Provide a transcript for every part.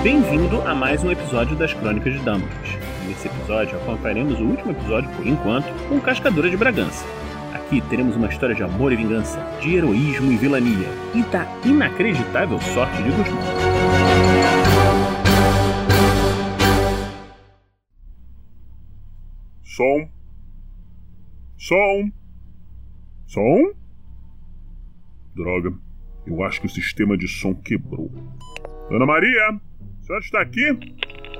Bem-vindo a mais um episódio das Crônicas de Dumbledore. Nesse episódio acompanharemos o último episódio, por enquanto, com Cascadura de Bragança. Aqui teremos uma história de amor e vingança, de heroísmo e vilania, e da inacreditável sorte de Guzmão. Som. Som. Som? Droga, eu acho que o sistema de som quebrou. Dona Maria, senhora está aqui?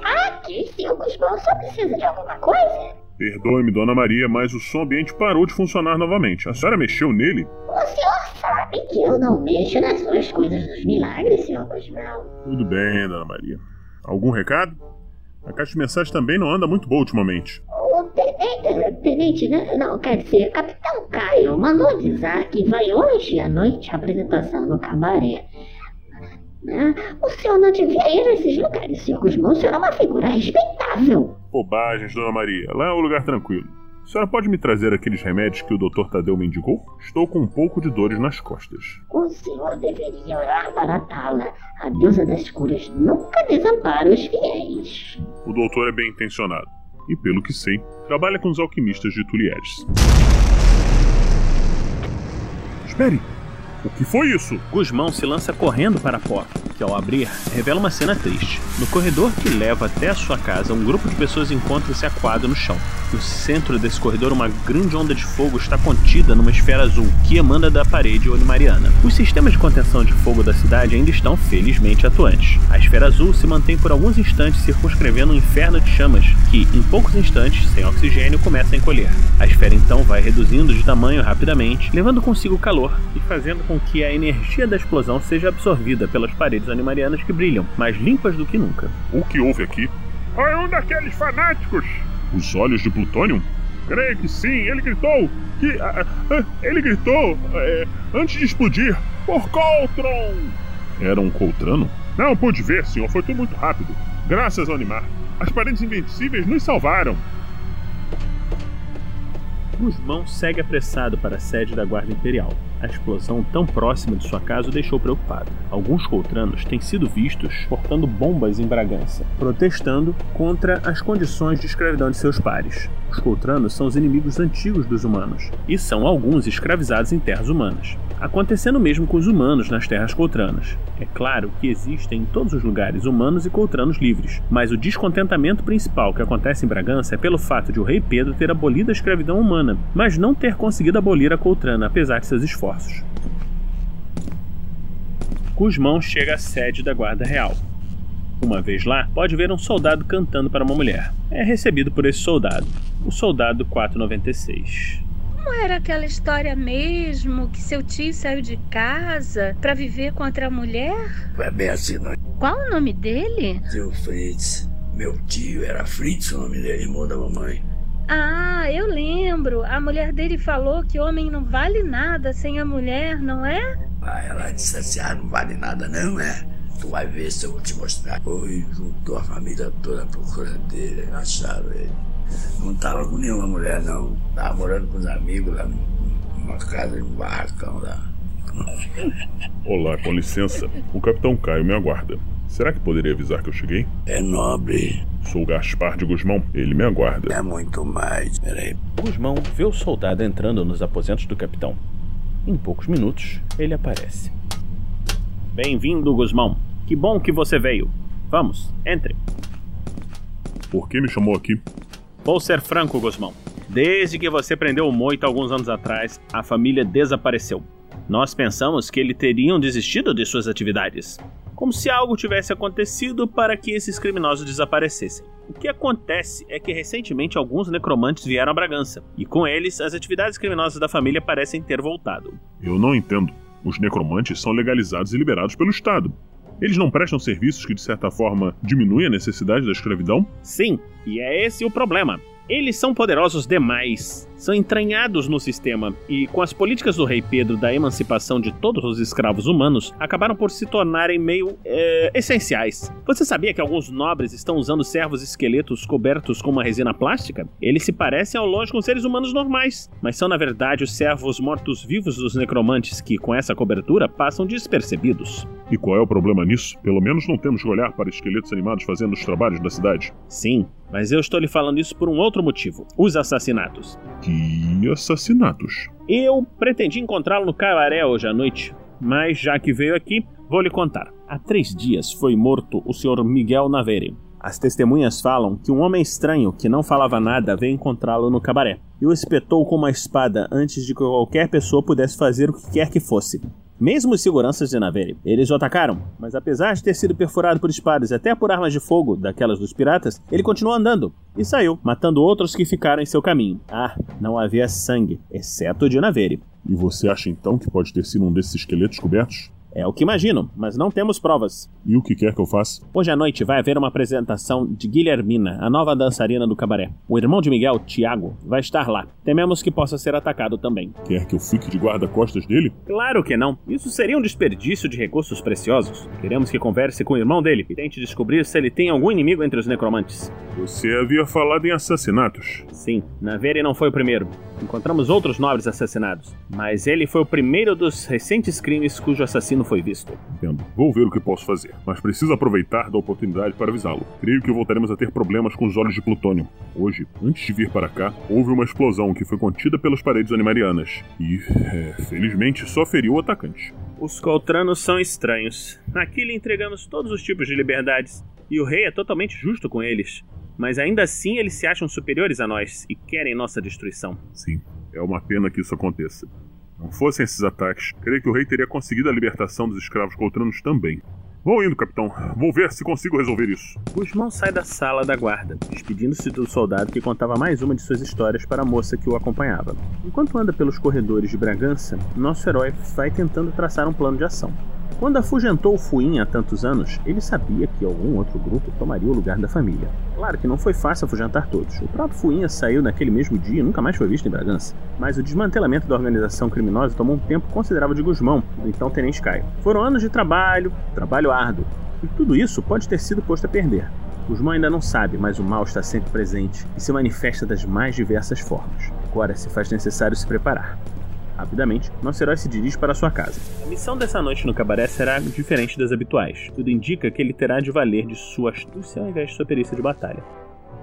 Aqui, senhor Guzmão, só precisa de alguma coisa? Perdoe-me, Dona Maria, mas o som ambiente parou de funcionar novamente. A senhora mexeu nele? O senhor sabe que eu não mexo nas suas coisas dos milagres, senhor Guzmão. Tudo bem, Dona Maria. Algum recado? A caixa de mensagem também não anda muito boa ultimamente. O tenente, tenente, né? não, quer dizer, Capitão Caio mandou avisar que vai hoje à noite a apresentação no cabaré. Né? O senhor não devia ir a esses lugares, senhor Guzmão. O senhor é uma figura respeitável. Bobagens, Dona Maria. Lá é um lugar tranquilo. A senhora pode me trazer aqueles remédios que o Dr. Tadeu me indicou? Estou com um pouco de dores nas costas. O senhor deveria orar para Tala. A deusa das curas nunca desampara os fiéis. O doutor é bem intencionado. E pelo que sei, trabalha com os alquimistas de Tulieres. Espere! O que foi isso? Guzmão se lança correndo para a porta, que ao abrir, revela uma cena triste. No corredor que leva até a sua casa, um grupo de pessoas encontra-se aquado no chão. No centro desse corredor, uma grande onda de fogo está contida numa esfera azul, que emana da parede olimariana. Os sistemas de contenção de fogo da cidade ainda estão felizmente atuantes. A esfera azul se mantém por alguns instantes circunscrevendo um inferno de chamas, que, em poucos instantes, sem oxigênio, começa a encolher. A esfera então vai reduzindo de tamanho rapidamente, levando consigo calor e fazendo com que a energia da explosão seja absorvida pelas paredes animarianas que brilham, mais limpas do que nunca. O que houve aqui? Foi um daqueles fanáticos! Os olhos de Plutônio? Creio que sim, ele gritou que. Uh, uh, ele gritou uh, antes de explodir por Coltron! Era um Coltrano? Não pude ver, senhor, foi tudo muito rápido. Graças ao Animar. As paredes invencíveis nos salvaram. Guzmão segue apressado para a sede da Guarda Imperial. A explosão tão próxima de sua casa o deixou preocupado. Alguns coltranos têm sido vistos portando bombas em Bragança, protestando contra as condições de escravidão de seus pares. Os coltranos são os inimigos antigos dos humanos, e são alguns escravizados em terras humanas. Acontecendo mesmo com os humanos nas terras coltranas. É claro que existem em todos os lugares humanos e coltranos livres, mas o descontentamento principal que acontece em Bragança é pelo fato de o rei Pedro ter abolido a escravidão humana, mas não ter conseguido abolir a coltrana, apesar de seus esforços. Guzmão chega à sede da Guarda Real. Uma vez lá, pode ver um soldado cantando para uma mulher. É recebido por esse soldado, o soldado 496. Como era aquela história mesmo que seu tio saiu de casa para viver com outra mulher? É bem assim, não. Qual o nome dele? Seu Fritz. Meu tio era Fritz, o nome dele, irmão da mamãe. Ah, eu lembro. A mulher dele falou que homem não vale nada sem a mulher, não é? Ah, ela disse assim: ah, não vale nada, não é? Tu vai ver se eu vou te mostrar. Foi, juntou a família toda procurando dele, acharam ele. Não tava com nenhuma mulher, não. Tava morando com os amigos lá numa casa, num barracão lá. Olá, com licença. O capitão Caio me aguarda. Será que poderia avisar que eu cheguei? É nobre. Sou Gaspar de Guzmão. Ele me aguarda. É muito mais. Peraí. Guzmão vê o soldado entrando nos aposentos do capitão. Em poucos minutos, ele aparece. Bem-vindo, Guzmão. Que bom que você veio. Vamos, entre. Por que me chamou aqui? Vou ser franco, Guzmão. Desde que você prendeu o Moito alguns anos atrás, a família desapareceu. Nós pensamos que ele teriam desistido de suas atividades como se algo tivesse acontecido para que esses criminosos desaparecessem. O que acontece é que recentemente alguns necromantes vieram a Bragança, e com eles as atividades criminosas da família parecem ter voltado. Eu não entendo. Os necromantes são legalizados e liberados pelo Estado. Eles não prestam serviços que, de certa forma, diminuem a necessidade da escravidão? Sim, e é esse o problema. Eles são poderosos demais, são entranhados no sistema e, com as políticas do rei Pedro da emancipação de todos os escravos humanos, acabaram por se tornarem meio é, essenciais. Você sabia que alguns nobres estão usando servos esqueletos cobertos com uma resina plástica? Eles se parecem ao longe com seres humanos normais, mas são na verdade os servos mortos-vivos dos necromantes que, com essa cobertura, passam despercebidos. E qual é o problema nisso? Pelo menos não temos que olhar para esqueletos animados fazendo os trabalhos da cidade. Sim, mas eu estou lhe falando isso por um outro motivo: os assassinatos. Que assassinatos? Eu pretendi encontrá-lo no cabaré hoje à noite, mas já que veio aqui, vou lhe contar. Há três dias foi morto o Sr. Miguel Naveri. As testemunhas falam que um homem estranho que não falava nada veio encontrá-lo no cabaré e o espetou com uma espada antes de que qualquer pessoa pudesse fazer o que quer que fosse. Mesmo os seguranças de Naveri, eles o atacaram, mas apesar de ter sido perfurado por espadas e até por armas de fogo, daquelas dos piratas, ele continuou andando e saiu, matando outros que ficaram em seu caminho. Ah, não havia sangue, exceto de Naveri. E você acha então que pode ter sido um desses esqueletos cobertos? É o que imagino, mas não temos provas. E o que quer que eu faça? Hoje à noite vai haver uma apresentação de Guilhermina, a nova dançarina do cabaré. O irmão de Miguel, Tiago, vai estar lá. Tememos que possa ser atacado também. Quer que eu fique de guarda-costas dele? Claro que não. Isso seria um desperdício de recursos preciosos. Queremos que converse com o irmão dele e tente descobrir se ele tem algum inimigo entre os necromantes. Você havia falado em assassinatos. Sim, Naveri não foi o primeiro. Encontramos outros nobres assassinados, mas ele foi o primeiro dos recentes crimes cujo assassino foi visto. Entendo. Vou ver o que posso fazer, mas preciso aproveitar da oportunidade para avisá-lo. Creio que voltaremos a ter problemas com os olhos de plutônio. Hoje, antes de vir para cá, houve uma explosão que foi contida pelas paredes animarianas e, é, felizmente, só feriu o atacante. Os coltranos são estranhos. Aqui lhe entregamos todos os tipos de liberdades, e o rei é totalmente justo com eles. Mas ainda assim eles se acham superiores a nós e querem nossa destruição. Sim, é uma pena que isso aconteça. Não fossem esses ataques, creio que o rei teria conseguido a libertação dos escravos coltranos também. Vou indo, capitão. Vou ver se consigo resolver isso. Guzmão sai da sala da guarda, despedindo-se do soldado que contava mais uma de suas histórias para a moça que o acompanhava. Enquanto anda pelos corredores de Bragança, nosso herói vai tentando traçar um plano de ação. Quando afugentou o Fuin há tantos anos, ele sabia que algum outro grupo tomaria o lugar da família. Claro que não foi fácil afugentar todos. O próprio Fuinha saiu naquele mesmo dia e nunca mais foi visto em Bragança. Mas o desmantelamento da organização criminosa tomou um tempo considerável de Guzmão, do então Tenente Caio. Foram anos de trabalho, trabalho árduo, e tudo isso pode ter sido posto a perder. Guzmão ainda não sabe, mas o mal está sempre presente e se manifesta das mais diversas formas. Agora se faz necessário se preparar. Rapidamente, nosso herói se dirige para sua casa. A missão dessa noite no cabaré será diferente das habituais. Tudo indica que ele terá de valer de sua astúcia ao invés de sua perícia de batalha.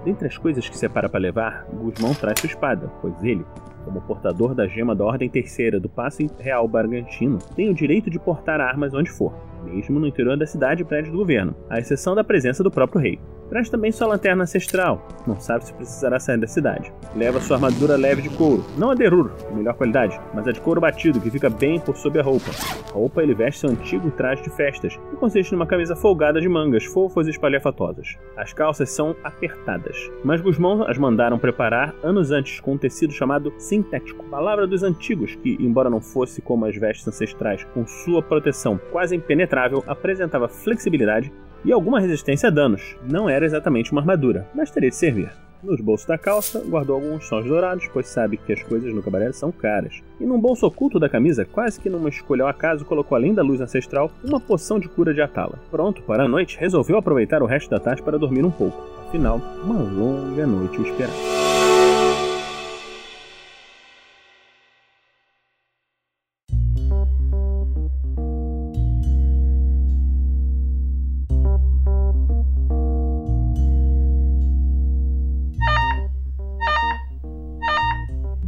Dentre as coisas que separa para levar, Guzmão traz sua espada, pois ele, como portador da gema da Ordem Terceira do Passe Real Bargantino, tem o direito de portar armas onde for, mesmo no interior da cidade e prédio do governo, à exceção da presença do próprio rei. Traz também sua lanterna ancestral, não sabe se precisará sair da cidade. Leva sua armadura leve de couro, não a derur, melhor qualidade, mas a de couro batido, que fica bem por sob a roupa. A roupa ele veste seu antigo traje de festas, que consiste numa camisa folgada de mangas fofas e espalhafatosas. As calças são apertadas, mas Guzmão as mandaram preparar anos antes com um tecido chamado sintético, palavra dos antigos que, embora não fosse como as vestes ancestrais, com sua proteção quase impenetrável, apresentava flexibilidade e alguma resistência a danos. Não era exatamente uma armadura, mas teria de servir. Nos bolsos da calça, guardou alguns sons dourados, pois sabe que as coisas no cabaré são caras. E num bolso oculto da camisa, quase que numa escolha ao acaso, colocou além da luz ancestral uma poção de cura de Atala. Pronto para a noite, resolveu aproveitar o resto da tarde para dormir um pouco. Afinal, uma longa noite o esperava.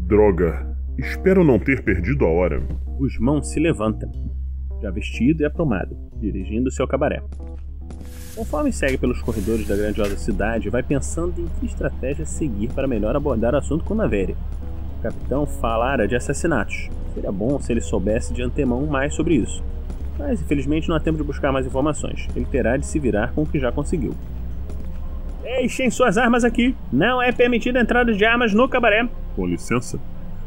Droga, espero não ter perdido a hora. Guzmão se levanta, já vestido e aprumado, dirigindo-se ao cabaré. Conforme segue pelos corredores da grandiosa cidade, vai pensando em que estratégia seguir para melhor abordar o assunto com Naveri. O capitão falara de assassinatos. Seria bom se ele soubesse de antemão mais sobre isso. Mas infelizmente não há tempo de buscar mais informações. Ele terá de se virar com o que já conseguiu. Deixem suas armas aqui. Não é permitida a entrada de armas no cabaré. Com licença.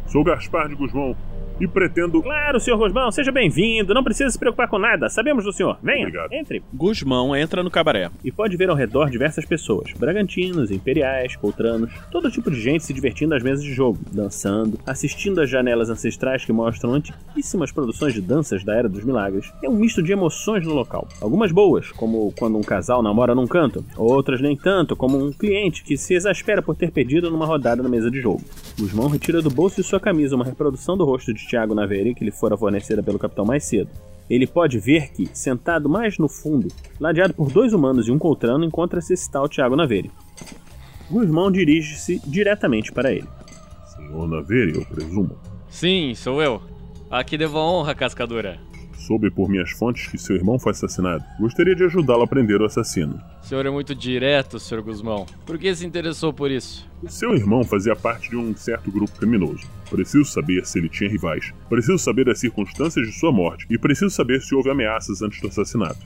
Sou Gaspar de Guzmão e pretendo. Claro, senhor Guzmão, seja bem-vindo. Não precisa se preocupar com nada. Sabemos do senhor. Venha, Obrigado. entre. Guzmão entra no cabaré. E pode ver ao redor diversas pessoas: bragantinos, imperiais, coltranos, todo tipo de gente se divertindo às mesas de jogo, dançando, assistindo às janelas ancestrais que mostram antiquíssimas produções de danças da Era dos Milagres. É um misto de emoções no local. Algumas boas, como quando um casal namora num canto, outras nem tanto, como um cliente que se exaspera por ter perdido numa rodada na mesa de jogo. Guzmão retira do bolso de sua camisa uma reprodução do rosto de Tiago Naveri que lhe fora fornecida pelo capitão mais cedo. Ele pode ver que, sentado mais no fundo, ladeado por dois humanos e um coltrano, encontra-se esse tal Tiago Naveiro. Guzmão dirige-se diretamente para ele. Senhor Naveiro, eu presumo. Sim, sou eu. Aqui devo a honra, cascadura. Soube por minhas fontes que seu irmão foi assassinado. Gostaria de ajudá-lo a prender o assassino. O senhor é muito direto, Sr. Guzmão. Por que se interessou por isso? O seu irmão fazia parte de um certo grupo criminoso. Preciso saber se ele tinha rivais. Preciso saber as circunstâncias de sua morte. E preciso saber se houve ameaças antes do assassinato.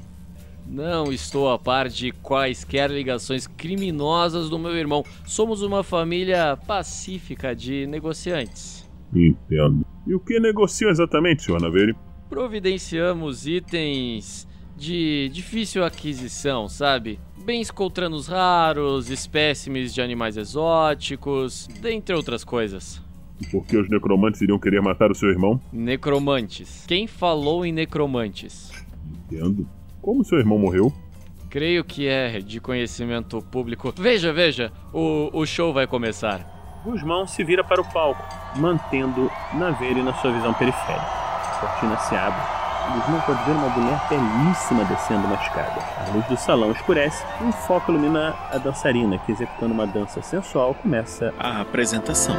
Não estou a par de quaisquer ligações criminosas do meu irmão. Somos uma família pacífica de negociantes. Entendo. E o que negociam exatamente, Sr. Naveiro? Providenciamos itens de difícil aquisição, sabe? Bens coltranos raros, espécimes de animais exóticos, dentre outras coisas. E por que os necromantes iriam querer matar o seu irmão? Necromantes. Quem falou em necromantes? Entendo. Como seu irmão morreu? Creio que é de conhecimento público. Veja, veja, o, o show vai começar. Guzmão se vira para o palco, mantendo Naveiro na sua visão periférica. Cortina se abre. Guzmão pode ver uma mulher belíssima descendo uma escada. A luz do salão escurece e um foco ilumina a dançarina, que executando uma dança sensual começa a apresentação.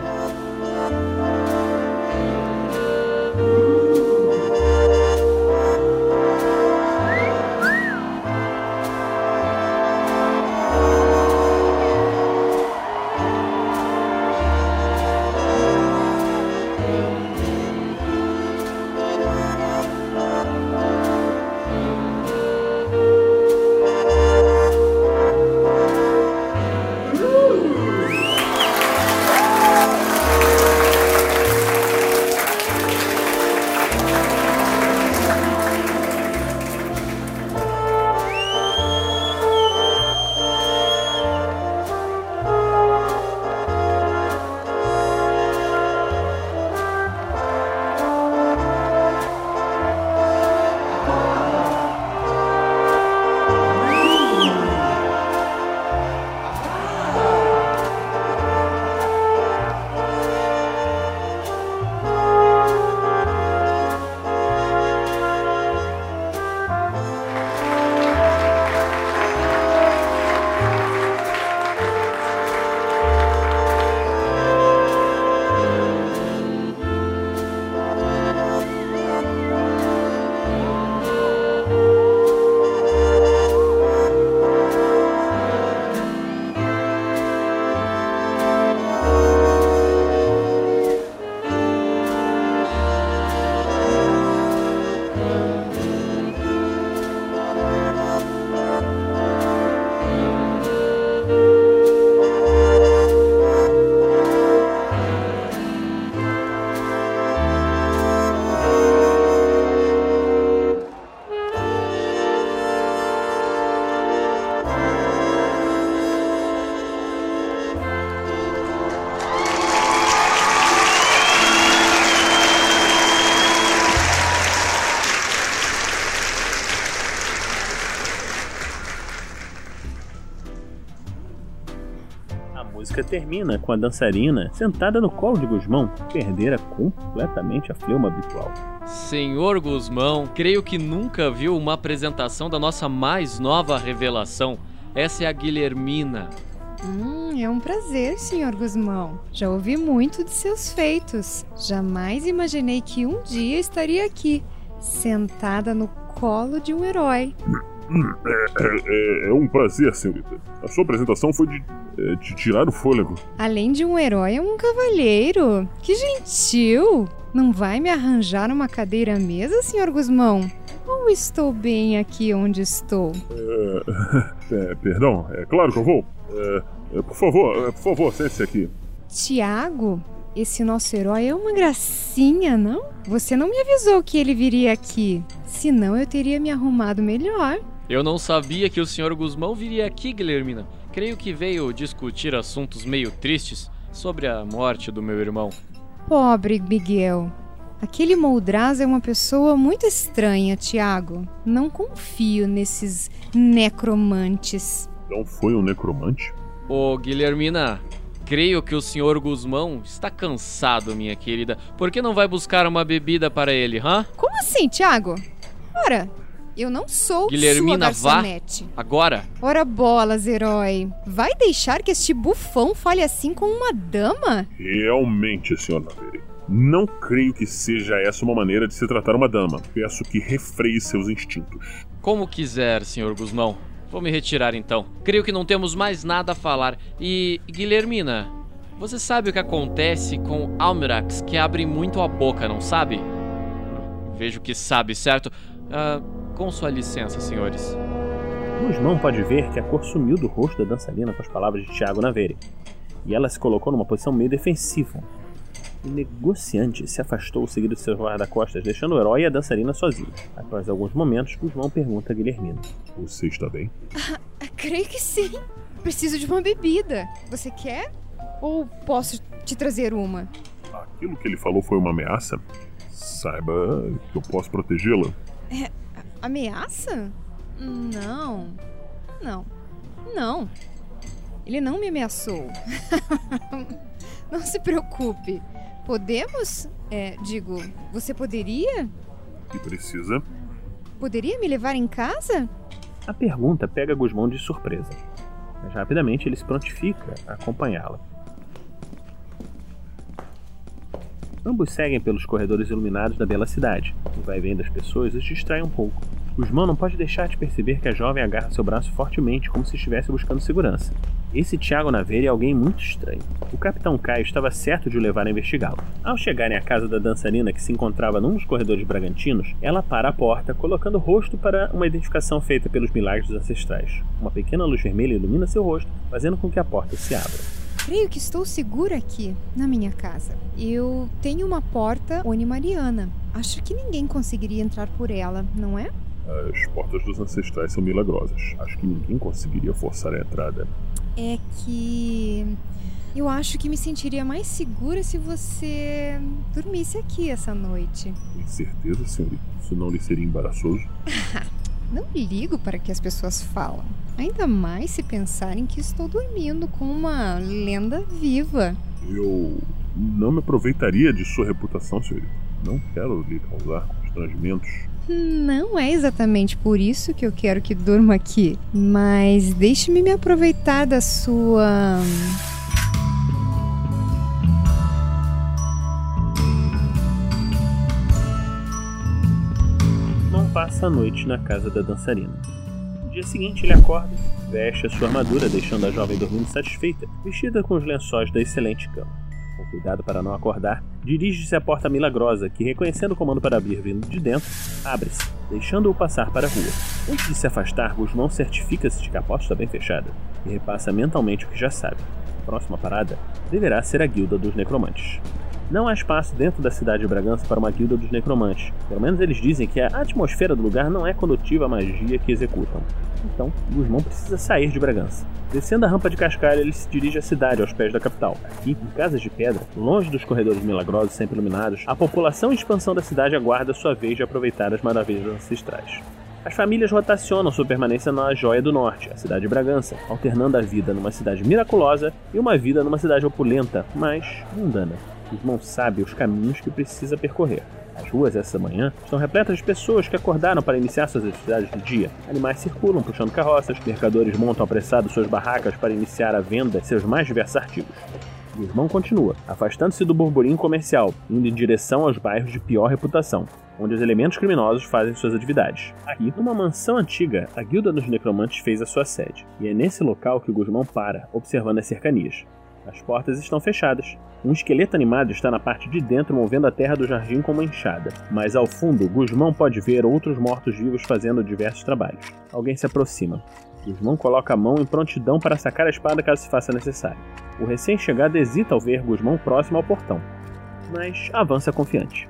Termina com a dançarina sentada no colo de Guzmão, que perdera completamente a fleuma habitual. Senhor Guzmão, creio que nunca viu uma apresentação da nossa mais nova revelação. Essa é a Guilhermina. Hum, é um prazer, senhor Guzmão. Já ouvi muito de seus feitos. Jamais imaginei que um dia estaria aqui, sentada no colo de um herói. É, é- é um prazer, senhorita. A sua apresentação foi de, é, de tirar o fôlego. Além de um herói, é um cavalheiro. Que gentil! Não vai me arranjar uma cadeira à mesa, senhor Guzmão? Ou estou bem aqui onde estou? É, perdão, é claro que eu vou. É, é, por favor, é, por favor, sente-se aqui. Tiago, esse nosso herói é uma gracinha, não? Você não me avisou que ele viria aqui. Senão eu teria me arrumado melhor. Eu não sabia que o Sr. Guzmão viria aqui, Guilhermina. Creio que veio discutir assuntos meio tristes sobre a morte do meu irmão. Pobre Miguel. Aquele Moldraz é uma pessoa muito estranha, Tiago. Não confio nesses necromantes. Não foi um necromante? Ô, Guilhermina, creio que o Sr. Guzmão está cansado, minha querida. Por que não vai buscar uma bebida para ele, hã? Como assim, Tiago? Ora, eu não sou Guilhermina, sua vá. garçonete. Agora. Ora bolas, herói. Vai deixar que este bufão fale assim com uma dama? Realmente, Sr. Naveri. Não creio que seja essa uma maneira de se tratar uma dama. Peço que refreie seus instintos. Como quiser, Sr. Guzmão. Vou me retirar então. Creio que não temos mais nada a falar. E, Guilhermina, você sabe o que acontece com Almirax que abre muito a boca, não sabe? Vejo que sabe, certo? Ah, com sua licença, senhores. Guzmão pode ver que a cor sumiu do rosto da dançarina com as palavras de Tiago Naveri. E ela se colocou numa posição meio defensiva. O negociante se afastou seguido de seus guarda-costas, deixando o herói e a dançarina sozinhos. Após alguns momentos, Guzmão pergunta a Guilhermina. Você está bem? Creio que sim. Preciso de uma bebida. Você quer? Ou posso te trazer uma? Aquilo que ele falou foi uma ameaça? Saiba que eu posso protegê-la. Ameaça? Não. Não. Não. Ele não me ameaçou. não se preocupe. Podemos? É, digo, você poderia? E precisa? Poderia me levar em casa? A pergunta pega Guzmão de surpresa, mas rapidamente ele se prontifica a acompanhá-la. Ambos seguem pelos corredores iluminados da bela cidade. O vai e vem das pessoas os distrai um pouco. Guzmão não pode deixar de perceber que a jovem agarra seu braço fortemente, como se estivesse buscando segurança. Esse Tiago Naveira é alguém muito estranho. O capitão Caio estava certo de o levar a investigá-lo. Ao chegarem à casa da dançarina, que se encontrava num dos corredores bragantinos, ela para a porta, colocando o rosto para uma identificação feita pelos milagres dos ancestrais. Uma pequena luz vermelha ilumina seu rosto, fazendo com que a porta se abra. Creio que estou segura aqui, na minha casa. Eu tenho uma porta onimariana. Acho que ninguém conseguiria entrar por ela, não é? As portas dos ancestrais são milagrosas. Acho que ninguém conseguiria forçar a entrada. É que. Eu acho que me sentiria mais segura se você dormisse aqui essa noite. Tem certeza, senhorita? Isso não lhe seria embaraçoso? Não ligo para que as pessoas falam. Ainda mais se pensarem que estou dormindo com uma lenda viva. Eu não me aproveitaria de sua reputação, senhorita. Não quero lhe causar constrangimentos. Não é exatamente por isso que eu quero que durma aqui, mas deixe-me me aproveitar da sua. Não passa a noite na casa da dançarina. No dia seguinte ele acorda, veste a sua armadura, deixando a jovem dormindo satisfeita, vestida com os lençóis da excelente cama. Com cuidado para não acordar, dirige-se à porta milagrosa, que, reconhecendo o comando para abrir vindo de dentro, abre-se, deixando-o passar para a rua. Antes de se afastar, Guzmão certifica-se de que a porta está bem fechada e repassa mentalmente o que já sabe. A próxima parada deverá ser a Guilda dos Necromantes. Não há espaço dentro da cidade de Bragança para uma guilda dos necromantes. Pelo menos eles dizem que a atmosfera do lugar não é condutiva à magia que executam. Então, Guzmão precisa sair de Bragança. Descendo a rampa de cascalho, ele se dirige à cidade, aos pés da capital. Aqui, em casas de pedra, longe dos corredores milagrosos sempre iluminados, a população e expansão da cidade aguarda sua vez de aproveitar as maravilhas ancestrais. As famílias rotacionam sua permanência na Joia do Norte, a cidade de Bragança, alternando a vida numa cidade miraculosa e uma vida numa cidade opulenta, mas mundana. Guzmão sabe os caminhos que precisa percorrer. As ruas essa manhã estão repletas de pessoas que acordaram para iniciar suas atividades do dia. Animais circulam puxando carroças, mercadores montam apressados suas barracas para iniciar a venda de seus mais diversos artigos. Guzmão continua, afastando-se do burburinho comercial, indo em direção aos bairros de pior reputação, onde os elementos criminosos fazem suas atividades. Aqui, numa mansão antiga, a Guilda dos Necromantes fez a sua sede, e é nesse local que Guzmão para, observando as cercanias. As portas estão fechadas. Um esqueleto animado está na parte de dentro movendo a terra do jardim com uma enxada. Mas ao fundo, Guzmão pode ver outros mortos-vivos fazendo diversos trabalhos. Alguém se aproxima. Guzmão coloca a mão em prontidão para sacar a espada caso se faça necessário. O recém-chegado hesita ao ver Guzmão próximo ao portão, mas avança confiante.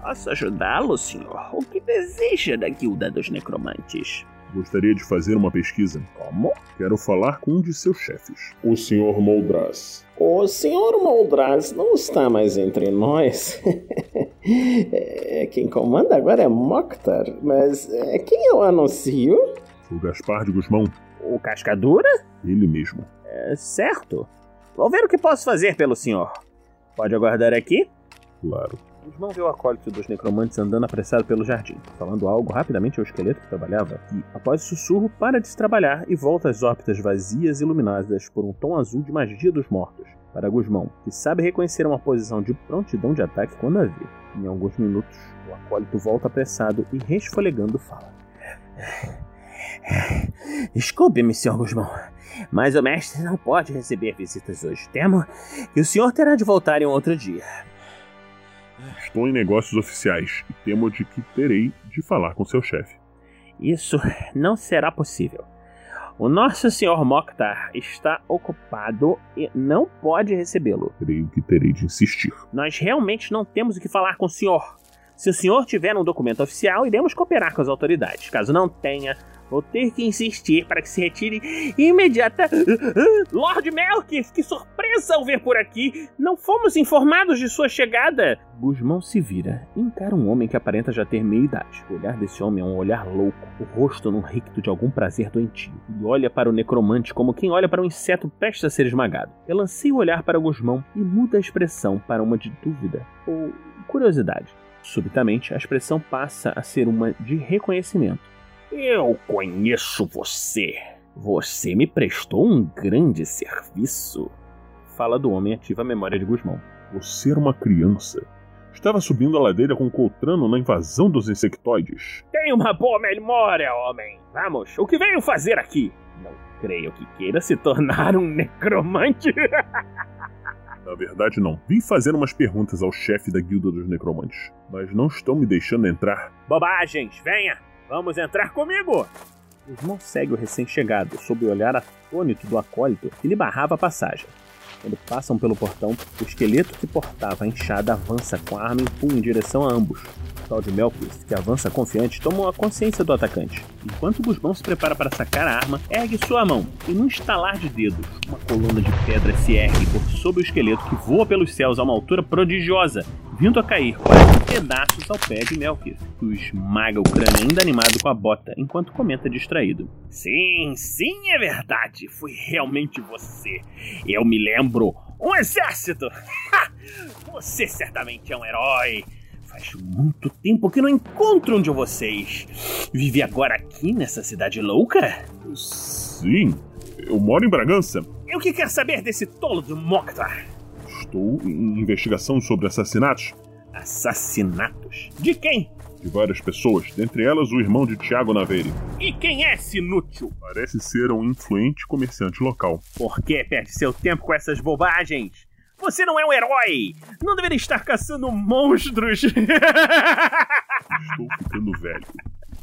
Posso ajudá-lo, senhor? O que deseja da Guilda dos Necromantes? Gostaria de fazer uma pesquisa. Como? Quero falar com um de seus chefes, o Sr. Moldraz. O Sr. Moldraz não está mais entre nós. É, quem comanda agora é Mokhtar, mas é, quem eu anuncio? O Gaspar de Guzmão, O Cascadura? ele mesmo. É, certo. Vou ver o que posso fazer pelo senhor. Pode aguardar aqui? Claro. Guzmão vê o acólito dos necromantes andando apressado pelo jardim, falando algo rapidamente ao esqueleto que trabalhava e, após o sussurro, para de se trabalhar e volta às órbitas vazias iluminadas por um tom azul de magia dos mortos. Para Guzmão, que sabe reconhecer uma posição de prontidão de ataque quando a vê. Em alguns minutos, o acólito volta apressado e resfolegando fala. Desculpe-me, Sr. Guzmão, mas o mestre não pode receber visitas hoje. Temo que o senhor terá de voltar em outro dia. Estou em negócios oficiais e temo de que terei de falar com seu chefe. Isso não será possível. O nosso Sr. Mokhtar está ocupado e não pode recebê-lo. Creio que terei de insistir. Nós realmente não temos o que falar com o senhor. Se o senhor tiver um documento oficial, iremos cooperar com as autoridades. Caso não tenha, Vou ter que insistir para que se retire imediata. Lord Melkith, que surpresa ao ver por aqui! Não fomos informados de sua chegada! Guzmão se vira e encara um homem que aparenta já ter meia idade. O olhar desse homem é um olhar louco, o rosto num ricto de algum prazer doentio. Ele olha para o necromante como quem olha para um inseto prestes a ser esmagado. Relanceia o olhar para Guzmão e muda a expressão para uma de dúvida ou curiosidade. Subitamente, a expressão passa a ser uma de reconhecimento. Eu conheço você. Você me prestou um grande serviço. Fala do homem ativa a memória de Guzmão. Você era uma criança. Estava subindo a ladeira com Coltrano na invasão dos insectoides. Tem uma boa memória, homem. Vamos, o que veio fazer aqui? Não creio que queira se tornar um necromante. Na verdade, não. Vim fazer umas perguntas ao chefe da guilda dos necromantes, mas não estão me deixando entrar. Bobagens, venha! Vamos entrar comigo! Guzmão segue o recém-chegado, sob o olhar atônito do acólito que lhe barrava a passagem. Quando passam pelo portão, o esqueleto que portava a enxada avança com a arma em punho em direção a ambos. O tal de Melquist, que avança confiante, toma a consciência do atacante. Enquanto Guzmão se prepara para sacar a arma, ergue sua mão e, num estalar de dedos, uma coluna de pedra se ergue por sobre o esqueleto que voa pelos céus a uma altura prodigiosa, vindo a cair quase em pedaços ao pé de Melkir, que o esmaga o crânio ainda animado com a bota, enquanto comenta distraído. Sim, sim, é verdade. Foi realmente você. Eu me lembro. Um exército! você certamente é um herói. Faz muito tempo que não encontro um de vocês. Vive agora aqui nessa cidade louca? Sim, eu moro em Bragança. E o que quer saber desse tolo do Mokhtar? Estou em investigação sobre assassinatos. Assassinatos? De quem? De várias pessoas, dentre elas o irmão de Tiago Naveire. E quem é esse inútil? Parece ser um influente comerciante local. Por que perde seu tempo com essas bobagens? Você não é um herói! Não deveria estar caçando monstros! Estou ficando velho.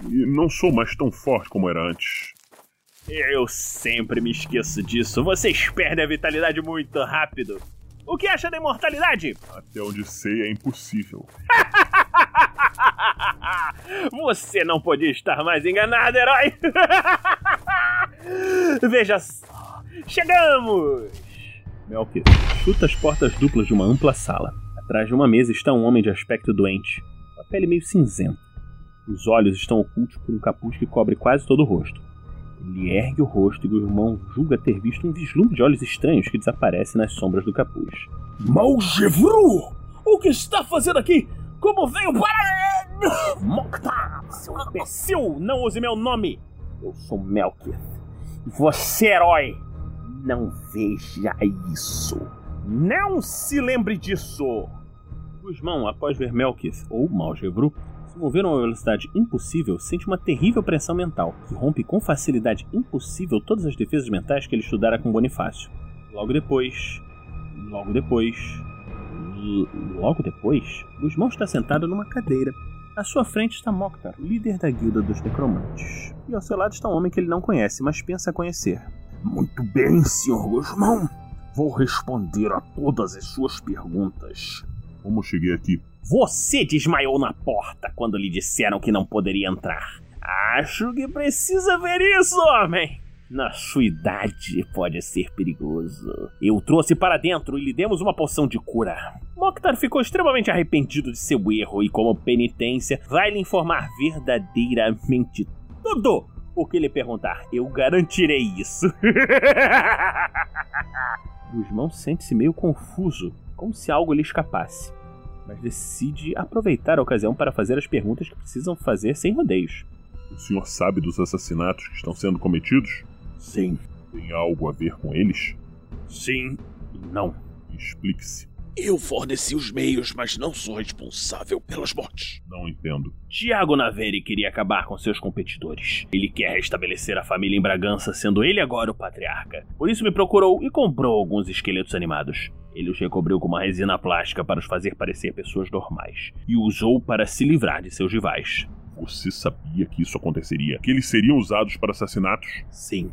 E não sou mais tão forte como era antes. Eu sempre me esqueço disso. Vocês perdem a vitalidade muito rápido. O que acha da imortalidade? Até onde sei é impossível. Você não podia estar mais enganado, herói! Veja só, chegamos! Melk chuta as portas duplas de uma ampla sala. Atrás de uma mesa está um homem de aspecto doente, com a pele meio cinzenta. Os olhos estão ocultos por um capuz que cobre quase todo o rosto. Ele ergue o rosto e o irmão julga ter visto um vislumbre de olhos estranhos que desaparece nas sombras do capuz. Malgevru! O que está fazendo aqui? Como veio para. Mokhtar, seu imbecil! Não use meu nome! Eu sou Melkith. Você, herói! Não veja isso! Não se lembre disso! Guzmão, após ver Melkith ou Malgevru, se mover a uma velocidade impossível, sente uma terrível pressão mental, que rompe com facilidade impossível todas as defesas mentais que ele estudara com Bonifácio. Logo depois. Logo depois. Logo depois, Guzmão está sentado numa cadeira. À sua frente está Mokhtar, líder da guilda dos necromantes. E ao seu lado está um homem que ele não conhece, mas pensa conhecer. Muito bem, Sr. Guzmão. Vou responder a todas as suas perguntas. Como cheguei aqui? Você desmaiou na porta quando lhe disseram que não poderia entrar. Acho que precisa ver isso, homem. Na sua idade pode ser perigoso. Eu trouxe para dentro e lhe demos uma poção de cura. Mokhtar ficou extremamente arrependido de seu erro e, como penitência, vai lhe informar verdadeiramente tudo o que lhe perguntar. Eu garantirei isso. Guzmão sente-se meio confuso, como se algo lhe escapasse. Mas decide aproveitar a ocasião para fazer as perguntas que precisam fazer sem rodeios. O senhor sabe dos assassinatos que estão sendo cometidos? Sim. Tem algo a ver com eles? Sim e não. Explique-se. Eu forneci os meios, mas não sou responsável pelas mortes. Não entendo. Tiago Naveri queria acabar com seus competidores. Ele quer restabelecer a família em Bragança, sendo ele agora o patriarca. Por isso me procurou e comprou alguns esqueletos animados. Ele os recobriu com uma resina plástica para os fazer parecer pessoas normais e usou para se livrar de seus rivais. Você sabia que isso aconteceria? Que eles seriam usados para assassinatos? Sim.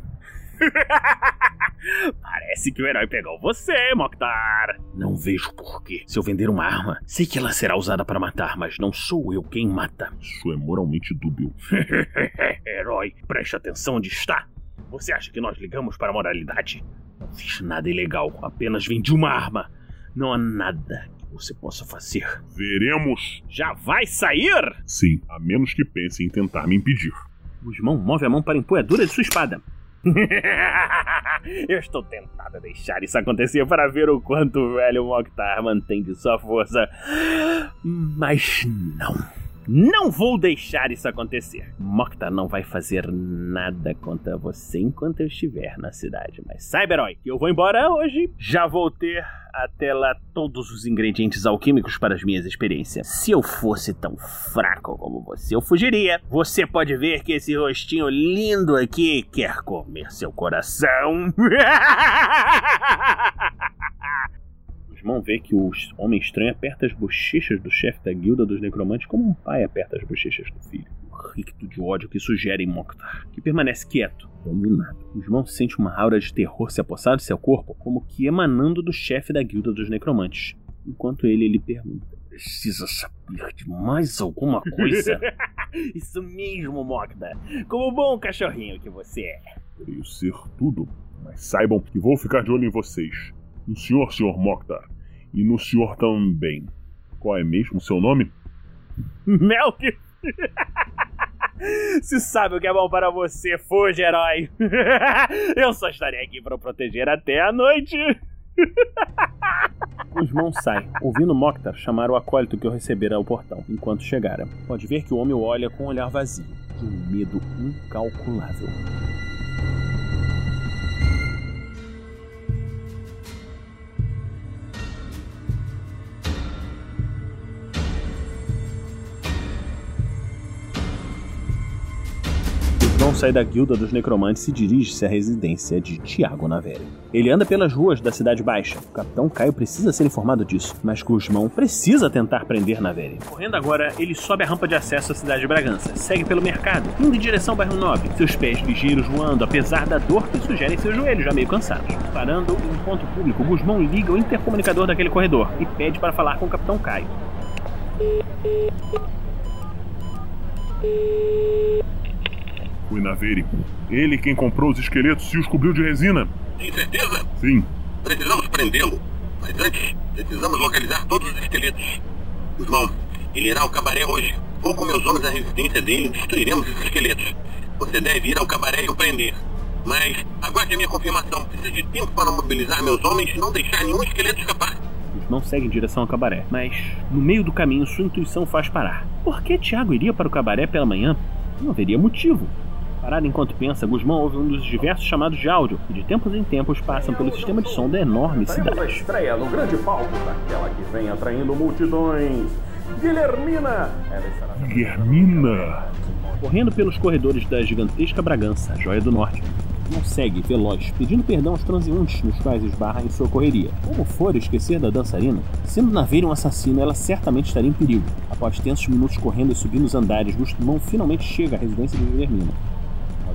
Parece que o herói pegou você, Mokhtar. Não vejo porquê. Se eu vender uma arma, sei que ela será usada para matar, mas não sou eu quem mata. Isso é moralmente dúbio. herói, preste atenção onde está. Você acha que nós ligamos para a moralidade? Não fiz nada ilegal, apenas vendi uma arma. Não há nada que você possa fazer. Veremos. Já vai sair? Sim, a menos que pense em tentar me impedir. Guzmão move a mão para a empunhadura de sua espada. Eu estou tentado a deixar isso acontecer para ver o quanto o velho Mokhtar mantém de sua força. Mas não. Não vou deixar isso acontecer. Mokhtar não vai fazer nada contra você enquanto eu estiver na cidade. Mas saiba, herói, que eu vou embora hoje. Já vou ter até lá todos os ingredientes alquímicos para as minhas experiências. Se eu fosse tão fraco como você, eu fugiria. Você pode ver que esse rostinho lindo aqui quer comer seu coração. Guzmão vê que o homem estranho aperta as bochechas do chefe da guilda dos necromantes como um pai aperta as bochechas do filho. O ricto de ódio que sugere em Mokhtar, que permanece quieto, dominado. Guzmão sente uma aura de terror se apossar de seu corpo, como que emanando do chefe da guilda dos necromantes. Enquanto ele lhe pergunta: Precisa saber de mais alguma coisa? Isso mesmo, Mokhtar. Como bom cachorrinho que você é. Creio ser tudo, mas saibam que vou ficar de olho em vocês. No senhor, senhor Mokhtar. E no senhor também. Qual é mesmo o seu nome? Melk! Se sabe o que é bom para você, fuja, herói! Eu só estarei aqui para proteger até a noite! Guzmão sai, ouvindo Mokhtar chamar o acólito que o recebera ao portão, enquanto chegara. Pode ver que o homem o olha com um olhar vazio, de um medo incalculável. Sai da guilda dos necromantes e dirige-se à residência de Tiago Naveri. Ele anda pelas ruas da Cidade Baixa. O Capitão Caio precisa ser informado disso, mas Guzmão precisa tentar prender Naveri. Correndo agora, ele sobe a rampa de acesso à cidade de Bragança, segue pelo mercado, indo em direção ao bairro Nobre, seus pés ligeiros voando, apesar da dor que sugerem seus joelhos já meio cansados. Parando em um ponto público, Guzmão liga o intercomunicador daquele corredor e pede para falar com o Capitão Caio. Foi Naveri. Ele quem comprou os esqueletos e os cobriu de resina. Tem certeza? Sim. Precisamos prendê-lo. Mas antes, precisamos localizar todos os esqueletos. Irmão, ele irá ao cabaré hoje. Vou com meus homens à residência dele e destruiremos esses esqueletos. Você deve ir ao cabaré e o prender. Mas aguarde a minha confirmação. Preciso de tempo para mobilizar meus homens e não deixar nenhum esqueleto escapar. Guzmão segue em direção ao cabaré, mas no meio do caminho sua intuição faz parar. Por que Tiago iria para o cabaré pela manhã? Não haveria motivo. Parado enquanto pensa, Guzmão ouve um dos diversos chamados de áudio que de tempos em tempos passam pelo sistema de som da enorme cidade. a estreia no grande palco daquela que vem atraindo multidões. Guilhermina! Ela estará... Guilhermina! Correndo pelos corredores da gigantesca Bragança, a joia do norte, não segue, veloz, pedindo perdão aos transeuntes nos quais esbarra em sua correria. Como for esquecer da dançarina? Sendo Naveira um assassino, ela certamente estaria em perigo. Após tensos minutos correndo e subindo os andares, Gustumão finalmente chega à residência de Guilhermina.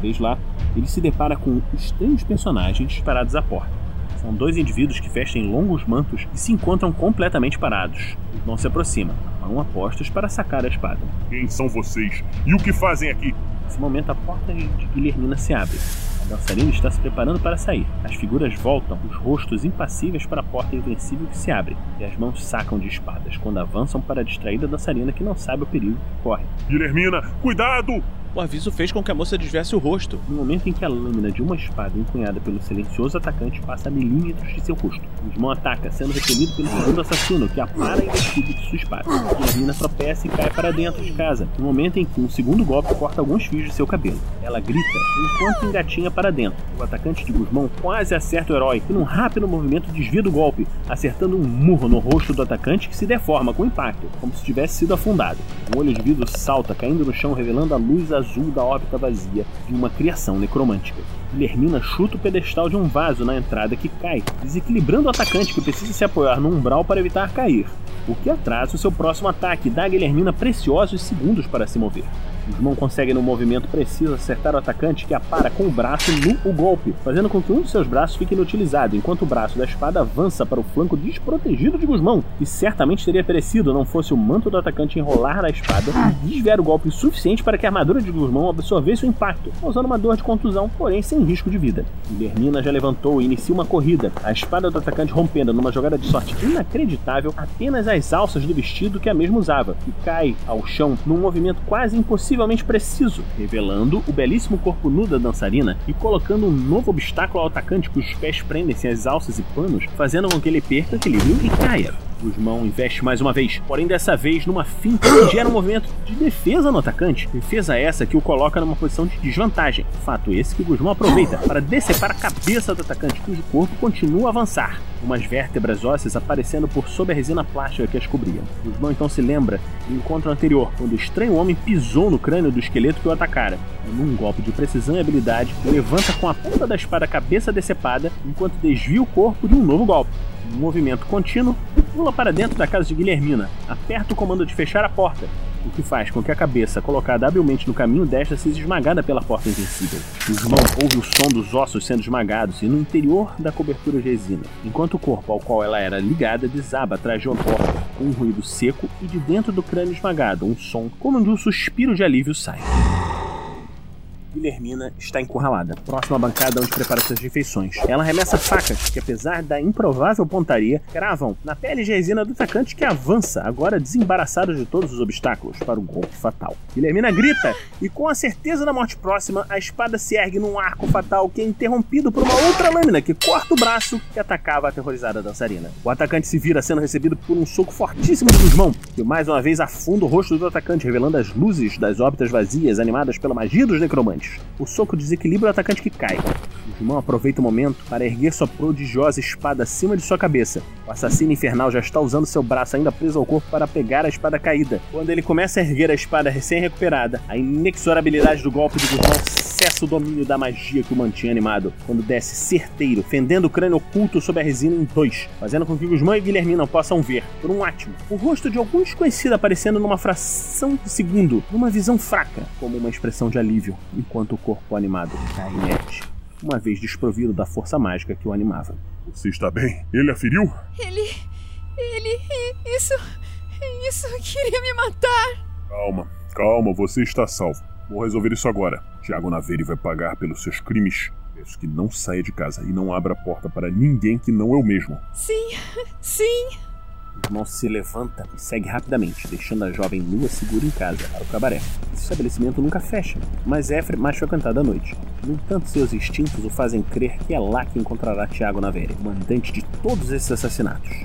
Vez lá, ele se depara com estranhos personagens parados à porta. São dois indivíduos que vestem longos mantos e se encontram completamente parados. Não se aproxima, mão apostos para sacar a espada. Quem são vocês? E o que fazem aqui? Nesse momento, a porta de Guilhermina se abre. A dançarina está se preparando para sair. As figuras voltam, os rostos impassíveis para a porta invencível que se abre, e as mãos sacam de espadas quando avançam para distrair a dançarina que não sabe o perigo que corre. Guilhermina, cuidado! O aviso fez com que a moça desviasse o rosto. No momento em que a lâmina de uma espada empunhada pelo silencioso atacante passa a milímetros de seu rosto, Guzmão ataca, sendo repelido pelo segundo assassino, que apara investido de sua espada. Guilhermina tropeça e cai para dentro de casa, no momento em que um segundo golpe corta alguns fios de seu cabelo. Ela grita enquanto engatinha para dentro. O atacante de Guzmão quase acerta o herói, e num rápido movimento desvia do golpe, acertando um murro no rosto do atacante que se deforma com impacto, como se tivesse sido afundado. Um olho de vidro salta, caindo no chão, revelando a luz azul da órbita vazia de uma criação necromântica. Guilhermina chuta o pedestal de um vaso na entrada que cai, desequilibrando o atacante que precisa se apoiar no umbral para evitar cair, o que atrasa o seu próximo ataque e dá a Guilhermina preciosos segundos para se mover. Guzmão consegue, no movimento preciso, acertar o atacante que apara com o braço no o golpe, fazendo com que um de seus braços fique inutilizado, enquanto o braço da espada avança para o flanco desprotegido de Guzmão, que certamente teria perecido não fosse o manto do atacante enrolar na espada e desviar o golpe suficiente para que a armadura de Guzmão absorvesse o impacto, causando uma dor de contusão, porém sem risco de vida. Guilhermina já levantou e inicia uma corrida, a espada do atacante rompendo numa jogada de sorte inacreditável apenas as alças do vestido que a mesma usava, e cai ao chão num movimento quase impossível preciso, revelando o belíssimo corpo nu da dançarina e colocando um novo obstáculo ao atacante cujos pés prendem-se às alças e panos, fazendo com que ele perca equilíbrio e caia. Guzmão investe mais uma vez, porém dessa vez numa finta que gera um movimento de defesa no atacante. Defesa essa que o coloca numa posição de desvantagem. Fato esse que Guzmão aproveita para decepar a cabeça do atacante, cujo corpo continua a avançar, umas vértebras ósseas aparecendo por sob a resina plástica que as cobria. Guzmão então se lembra do encontro anterior, quando o estranho homem pisou no crânio do esqueleto que o atacara. Num golpe de precisão e habilidade, levanta com a ponta da espada a cabeça decepada, enquanto desvia o corpo de um novo golpe movimento contínuo pula para dentro da casa de Guilhermina. Aperta o comando de fechar a porta, o que faz com que a cabeça, colocada habilmente no caminho desta, seja esmagada pela porta invencível. O irmão ouve o som dos ossos sendo esmagados e no interior da cobertura de resina, enquanto o corpo ao qual ela era ligada desaba atrás de uma porta, com um ruído seco e de dentro do crânio esmagado, um som como de um suspiro de alívio sai. Guilhermina está encurralada, próxima à bancada onde prepara suas refeições. Ela arremessa facas que, apesar da improvável pontaria, cravam na pele de resina do atacante que avança, agora desembaraçado de todos os obstáculos, para o golpe fatal. Guilhermina grita e, com a certeza da morte próxima, a espada se ergue num arco fatal que é interrompido por uma outra lâmina que corta o braço que atacava a aterrorizada dançarina. O atacante se vira sendo recebido por um soco fortíssimo de Guzmão, que mais uma vez afunda o rosto do atacante, revelando as luzes das órbitas vazias animadas pela magia dos necromantes. O soco desequilibra o atacante que cai. Guzmão aproveita o momento para erguer sua prodigiosa espada acima de sua cabeça. O assassino infernal já está usando seu braço ainda preso ao corpo para pegar a espada caída. Quando ele começa a erguer a espada recém-recuperada, a inexorabilidade do golpe de Guzmão cessa o domínio da magia que o mantinha animado, quando desce certeiro, fendendo o crânio oculto sob a resina em dois, fazendo com que Guzmão e Guilhermina possam ver, por um átimo, o rosto de algum desconhecido aparecendo numa fração de segundo, numa visão fraca, como uma expressão de alívio, enquanto o corpo animado cai inerte, uma vez desprovido da força mágica que o animava. Você está bem? Ele a feriu? Ele. Ele. Isso. Isso queria me matar. Calma, calma, você está salvo. Vou resolver isso agora. Tiago Naveiro vai pagar pelos seus crimes. Peço que não saia de casa e não abra a porta para ninguém que não eu mesmo. Sim, sim. O irmão se levanta e segue rapidamente, deixando a jovem nua segura em casa para o cabaré. Esse estabelecimento nunca fecha, mas é mais frequentado à noite. No entanto, seus instintos o fazem crer que é lá que encontrará Tiago Naveira, mandante de todos esses assassinatos.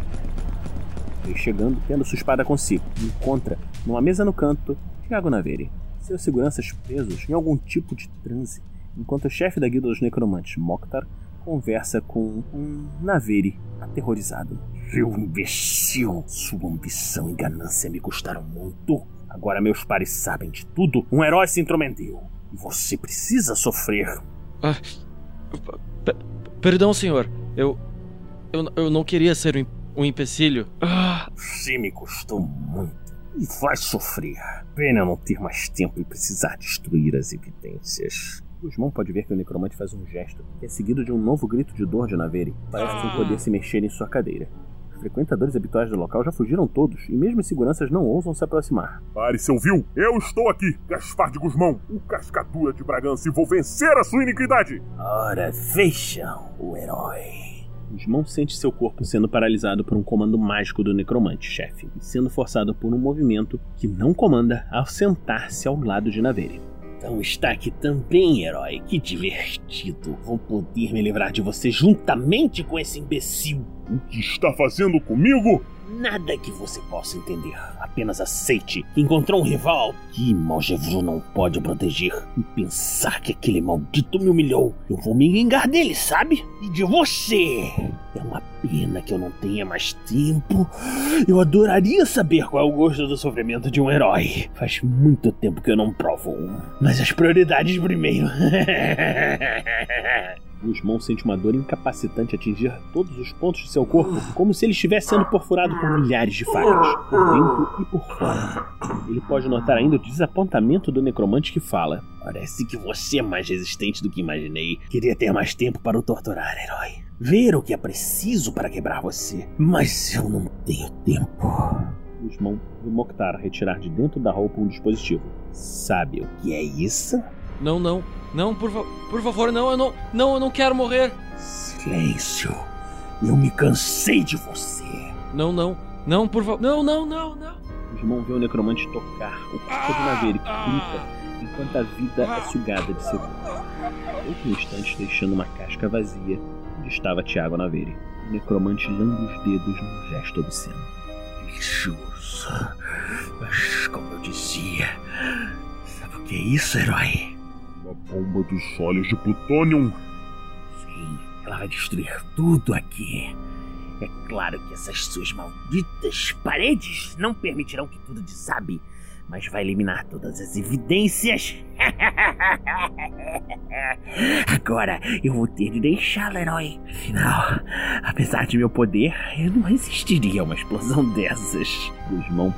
E chegando, tendo sua espada consigo, encontra, numa mesa no canto, Tiago Naveira, seus seguranças presos em algum tipo de transe, enquanto o chefe da guilda dos necromantes, Mokhtar, conversa com um Naveri aterrorizado. Seu imbecil! Sua ambição e ganância me custaram muito. Agora meus pares sabem de tudo. Um herói se intrometeu. E você precisa sofrer. Ah, perdão, senhor. Eu, eu. Eu não queria ser um, um empecilho. Ah. Você me custou muito. E vai sofrer. Pena não ter mais tempo e precisar destruir as evidências. Guzmão pode ver que o necromante faz um gesto, que é seguido de um novo grito de dor de Naveri. Parece sem poder se mexer em sua cadeira. Os frequentadores habituais do local já fugiram todos, e mesmo os seguranças não ousam se aproximar. Pare, seu vil! Eu estou aqui, Gaspar de Guzmão, o cascadura de Bragança, e vou vencer a sua iniquidade! Ora, vejam o herói. Guzmão sente seu corpo sendo paralisado por um comando mágico do necromante, chefe, e sendo forçado por um movimento que não comanda ao sentar-se ao lado de Naveri. Então está aqui também, herói. Que divertido. Vou poder me livrar de você juntamente com esse imbecil. O que está fazendo comigo? Nada que você possa entender. Apenas aceite que encontrou um rival que Malgevru não pode proteger. E pensar que aquele maldito me humilhou. Eu vou me vingar dele, sabe? E de você. É uma pena que eu não tenha mais tempo. Eu adoraria saber qual é o gosto do sofrimento de um herói. Faz muito tempo que eu não provo um. Mas as prioridades primeiro. Guzmão sente uma dor incapacitante atingir todos os pontos de seu corpo, como se ele estivesse sendo perfurado por milhares de facas, por dentro e por fora. Ele pode notar ainda o desapontamento do necromante que fala: Parece que você é mais resistente do que imaginei. Queria ter mais tempo para o torturar, herói. Ver o que é preciso para quebrar você. Mas eu não tenho tempo. Guzmão viu Mokhtar retirar de dentro da roupa um dispositivo. Sabe o que é isso? Não, não. Não, por, fa por favor, não, eu não. Não, eu não quero morrer. Silêncio. Eu me cansei de você. Não, não. Não, por favor. Não, não, não, não. Guzmão vê o necromante tocar o corpo de Naveira que grita enquanto a vida é sugada de seu corpo. Outro instante deixando uma casca vazia onde estava Tiago Naveira. O necromante lambe os dedos num gesto obsceno. Delicioso. Mas como eu dizia. Sabe o que é isso, herói? Bomba dos olhos de plutônio. Sim, ela vai destruir tudo aqui. É claro que essas suas malditas paredes não permitirão que tudo desabe, mas vai eliminar todas as evidências. Agora eu vou ter de deixá-lo, herói. Afinal, apesar de meu poder, eu não resistiria a uma explosão dessas. Guzmão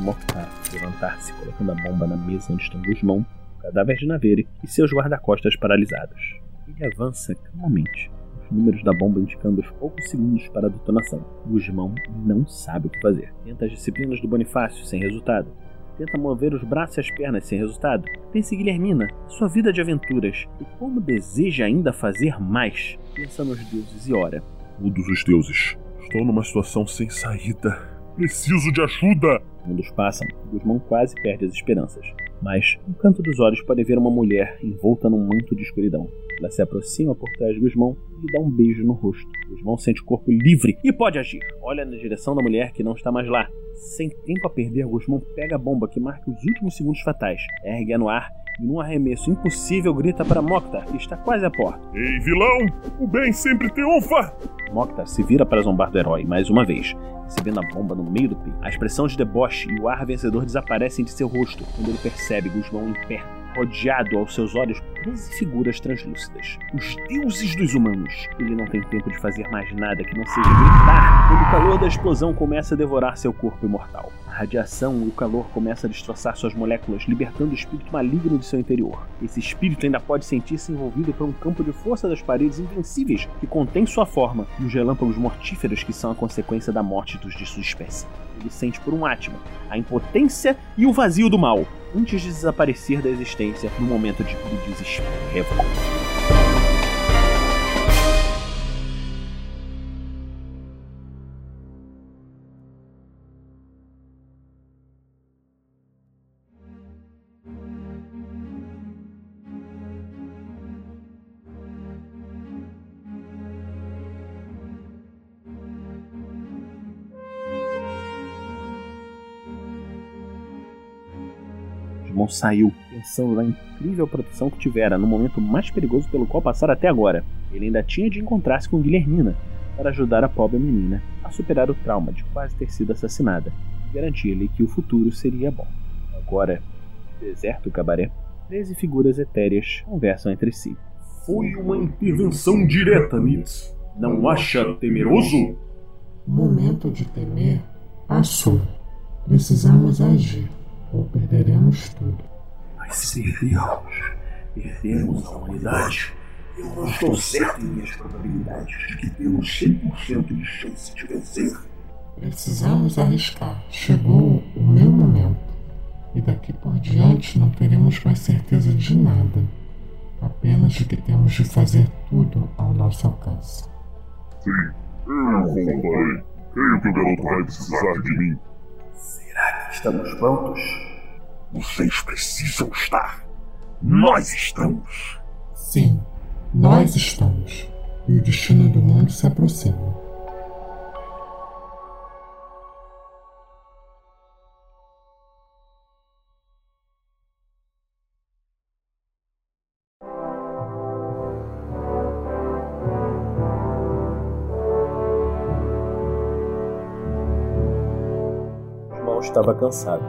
Mokhtar levantar-se, colocando a bomba na mesa onde estão Guzmão, o cadáver de Naveire e seus guarda-costas paralisados. Ele avança calmamente, os números da bomba indicando os poucos segundos para a detonação. Guzmão não sabe o que fazer. Tenta as disciplinas do Bonifácio, sem resultado. Tenta mover os braços e as pernas sem resultado. Pensa em Guilhermina, sua vida de aventuras, e como deseja ainda fazer mais. Pensa nos deuses e ora. Todos os deuses. Estou numa situação sem saída. Preciso de ajuda! Mundos passam, Guzmão quase perde as esperanças. Mas, no canto dos olhos, pode ver uma mulher envolta num manto de escuridão. Ela se aproxima por trás de Guzmão e dá um beijo no rosto. Guzmão sente o corpo livre e pode agir. Olha na direção da mulher que não está mais lá. Sem tempo a perder, Guzmão pega a bomba que marca os últimos segundos fatais, ergue-a no ar e, num arremesso impossível, grita para Mokhtar, que está quase à porta. Ei, vilão! O bem sempre triunfa! Mokhtar se vira para zombar do herói mais uma vez, recebendo a bomba no meio do peito. A expressão de deboche e o ar vencedor desaparecem de seu rosto quando ele percebe Guzmão em pé, rodeado aos seus olhos 13 figuras translúcidas. Os deuses dos humanos. Ele não tem tempo de fazer mais nada que não seja gritar quando o calor da explosão começa a devorar seu corpo imortal. A radiação e o calor começam a destroçar suas moléculas, libertando o espírito maligno de seu interior. Esse espírito ainda pode sentir-se envolvido por um campo de força das paredes invencíveis que contém sua forma e os relâmpagos mortíferos que são a consequência da morte dos de sua espécie. Ele sente por um átimo a impotência e o vazio do mal, antes de desaparecer da existência no momento de desespero revolta. Guzmão saiu, pensando na incrível proteção que tivera no momento mais perigoso pelo qual passara até agora. Ele ainda tinha de encontrar-se com Guilhermina para ajudar a pobre menina a superar o trauma de quase ter sido assassinada e garantir-lhe que o futuro seria bom. Agora, deserto cabaré, 13 figuras etéreas conversam entre si. Foi uma intervenção direta, Nitz. Não acha temeroso? O momento de temer passou. Precisamos agir ou perderemos tudo. Mas se perdermos, perdemos a humanidade. Eu não estou certo em minhas probabilidades de que temos 100% de chance de vencer. Precisamos arriscar. Chegou o meu momento. E daqui por diante não teremos mais certeza de nada. Apenas de que temos de fazer tudo ao nosso alcance. Sim, eu voltarei. Creio que o garoto vai precisar de mim. Será que estamos prontos? Vocês precisam estar. Nós estamos. Sim, nós estamos. E o destino do mundo se aproxima. Estava cansado.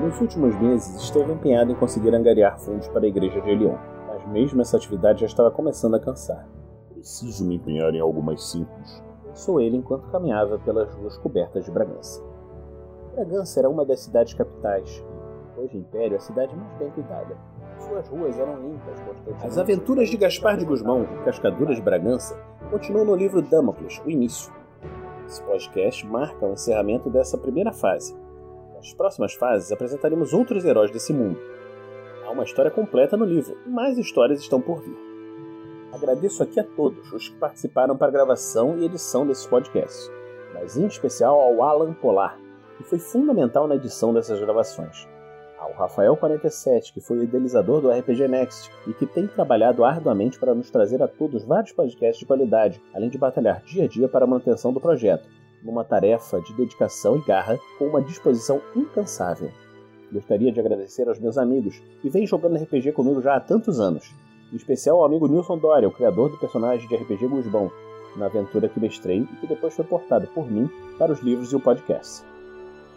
Nos últimos meses, esteve empenhado em conseguir angariar fundos para a igreja de Elion, mas mesmo essa atividade já estava começando a cansar. Preciso me empenhar em algo mais simples. Pensou ele enquanto caminhava pelas ruas cobertas de Bragança. Bragança era uma das cidades capitais, e, de Império, a cidade mais bem cuidada. Suas ruas eram limpas constantemente. As aventuras de Gaspar de Gusmão e Cascadura de Bragança continuam no livro Damocles, o início. Esse podcast marca o encerramento dessa primeira fase, nas próximas fases apresentaremos outros heróis desse mundo. Há uma história completa no livro, e mais histórias estão por vir. Agradeço aqui a todos os que participaram para a gravação e edição desses podcasts, mas em especial ao Alan Polar, que foi fundamental na edição dessas gravações. Ao Rafael47, que foi o idealizador do RPG Next e que tem trabalhado arduamente para nos trazer a todos vários podcasts de qualidade, além de batalhar dia a dia para a manutenção do projeto numa tarefa de dedicação e garra com uma disposição incansável. Gostaria de agradecer aos meus amigos que vêm jogando RPG comigo já há tantos anos, em especial ao amigo Nilson Doria, o criador do personagem de RPG Gusbão, na aventura que mestrei e que depois foi portado por mim para os livros e o podcast.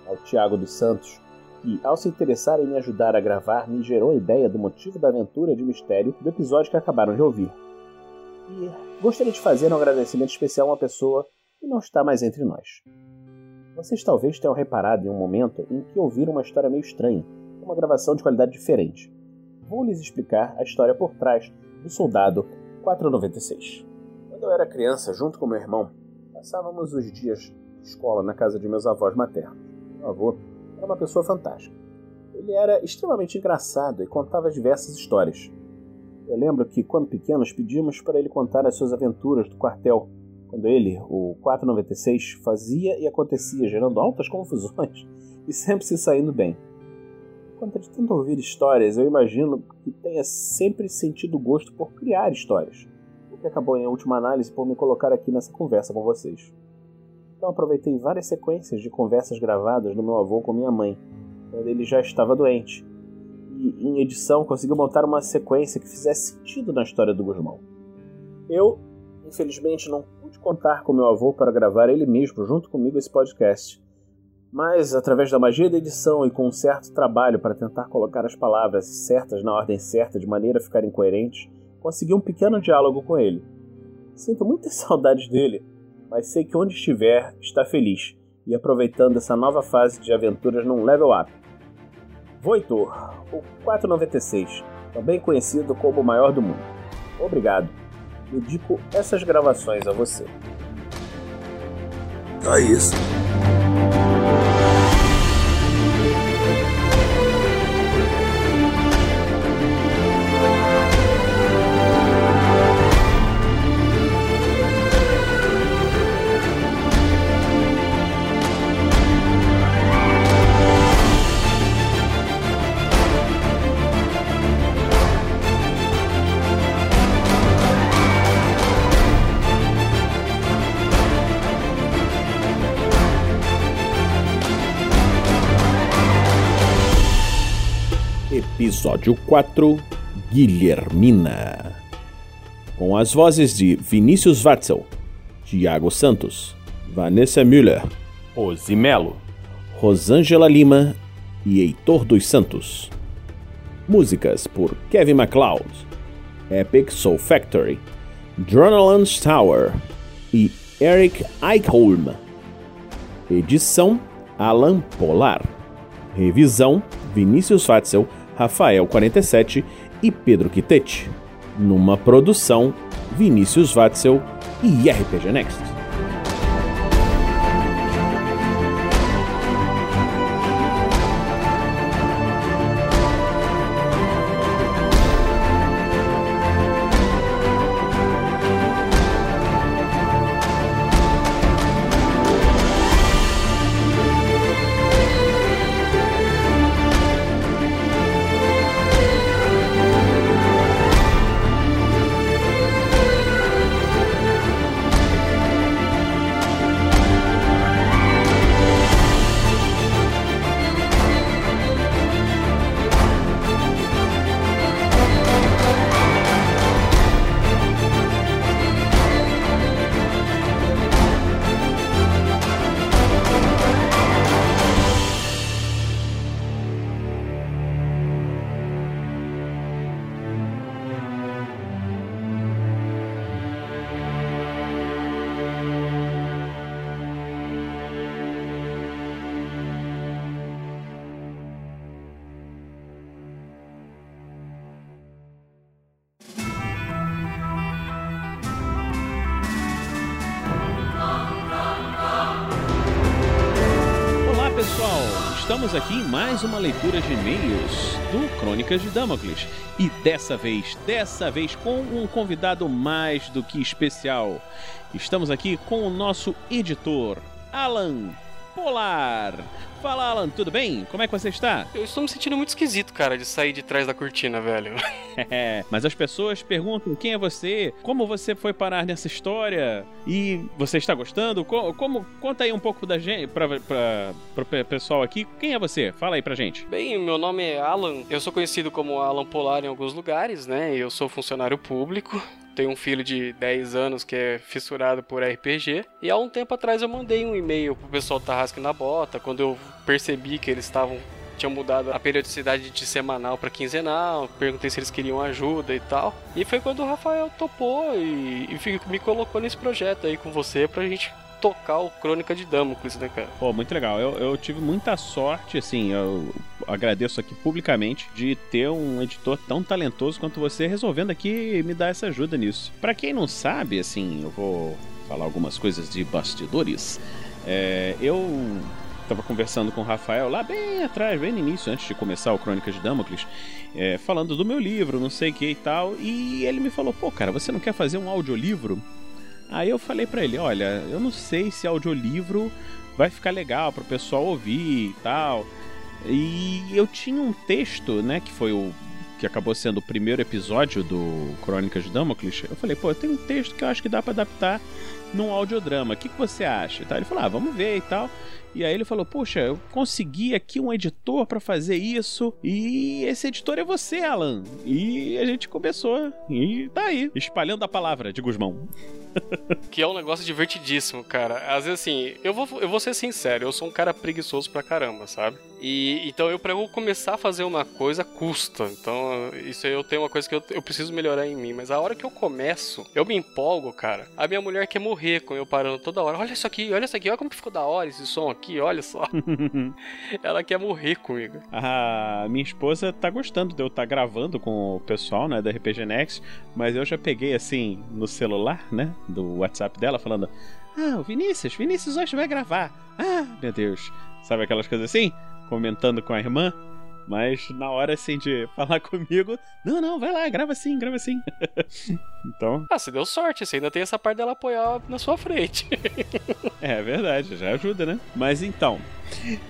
Ao Tiago dos Santos, que, ao se interessar em me ajudar a gravar, me gerou a ideia do motivo da aventura de mistério do episódio que acabaram de ouvir. E gostaria de fazer um agradecimento especial a uma pessoa e não está mais entre nós. Vocês talvez tenham reparado em um momento em que ouviram uma história meio estranha, uma gravação de qualidade diferente. Vou lhes explicar a história por trás do Soldado 496. Quando eu era criança, junto com meu irmão, passávamos os dias de escola na casa de meus avós maternos. Meu avô era uma pessoa fantástica. Ele era extremamente engraçado e contava diversas histórias. Eu lembro que, quando pequenos, pedíamos para ele contar as suas aventuras do quartel quando ele, o 496, fazia e acontecia, gerando altas confusões e sempre se saindo bem. Enquanto de tanto ouvir histórias, eu imagino que tenha sempre sentido gosto por criar histórias, o que acabou em última análise por me colocar aqui nessa conversa com vocês. Então aproveitei várias sequências de conversas gravadas do meu avô com minha mãe, quando ele já estava doente, e em edição consegui montar uma sequência que fizesse sentido na história do Gusmão. Eu, infelizmente, não pude contar com meu avô para gravar ele mesmo junto comigo esse podcast. Mas, através da magia da edição e com um certo trabalho para tentar colocar as palavras certas na ordem certa de maneira a ficarem coerentes, consegui um pequeno diálogo com ele. Sinto muitas saudades dele, mas sei que onde estiver está feliz e aproveitando essa nova fase de aventuras num level up. Voitor, o 496, também conhecido como o maior do mundo. Obrigado dedico essas gravações a você. É isso. Episódio 4 Guilhermina. Com as vozes de Vinícius Watzel, Tiago Santos, Vanessa Müller, Rose Melo, Rosângela Lima e Heitor dos Santos. Músicas por Kevin MacLeod, Epic Soul Factory, Droneland Tower e Eric Eichholm. Edição Alan Polar. Revisão Vinícius Watzel Rafael 47 e Pedro Quitete. Numa produção Vinícius Watzel e RPG Next. Mais uma leitura de e-mails do Crônicas de Damocles. E dessa vez, dessa vez com um convidado mais do que especial. Estamos aqui com o nosso editor, Alan Polar. Fala, Alan, tudo bem? Como é que você está? Eu estou me sentindo muito esquisito, cara, de sair de trás da cortina, velho. É, mas as pessoas perguntam quem é você, como você foi parar nessa história e você está gostando? Como, como conta aí um pouco da gente para para pessoal aqui. Quem é você? Fala aí pra gente. Bem, meu nome é Alan. Eu sou conhecido como Alan Polar em alguns lugares, né? Eu sou funcionário público tenho um filho de 10 anos que é fissurado por RPG. E há um tempo atrás eu mandei um e-mail pro pessoal Tarrasque na Bota, quando eu percebi que eles estavam tinham mudado a periodicidade de semanal para quinzenal, perguntei se eles queriam ajuda e tal. E foi quando o Rafael topou e, e me colocou nesse projeto aí com você pra gente tocar o Crônica de Damocles, né, cara? Pô, muito legal. Eu, eu tive muita sorte, assim, eu agradeço aqui publicamente de ter um editor tão talentoso quanto você resolvendo aqui me dar essa ajuda nisso. Para quem não sabe, assim, eu vou falar algumas coisas de bastidores. É, eu estava conversando com o Rafael lá bem atrás, bem no início, antes de começar o Crônicas de Damocles, é, falando do meu livro, não sei o que e tal, e ele me falou, pô, cara, você não quer fazer um audiolivro? Aí eu falei para ele, olha, eu não sei se audiolivro vai ficar legal para o pessoal ouvir e tal. E eu tinha um texto, né, que foi o que acabou sendo o primeiro episódio do Crônicas de Damocles. Eu falei, pô, eu tenho um texto que eu acho que dá para adaptar num audiodrama. O que, que você acha? Ele falou, ah, vamos ver e tal. E aí ele falou: Poxa, eu consegui aqui um editor para fazer isso. E esse editor é você, Alan. E a gente começou. E tá aí, espalhando a palavra de Guzmão. que é um negócio divertidíssimo, cara. Às vezes, assim, eu vou, eu vou ser sincero, eu sou um cara preguiçoso pra caramba, sabe? E então eu, pra eu começar a fazer uma coisa, custa. Então, isso aí eu tenho uma coisa que eu, eu preciso melhorar em mim. Mas a hora que eu começo, eu me empolgo, cara. A minha mulher quer morrer com eu parando toda hora. Olha isso aqui, olha isso aqui, olha como que ficou da hora esse som aqui, olha só. Ela quer morrer comigo. A minha esposa tá gostando de eu estar tá gravando com o pessoal, né, da RPG Next, mas eu já peguei assim no celular, né, do WhatsApp dela, falando: Ah, o Vinícius, Vinícius hoje vai gravar. Ah, meu Deus. Sabe aquelas coisas assim? Comentando com a irmã. Mas na hora assim de falar comigo, não, não, vai lá, grava assim, grava assim. então. Ah, você deu sorte, você ainda tem essa parte dela apoiar na sua frente. é verdade, já ajuda, né? Mas então.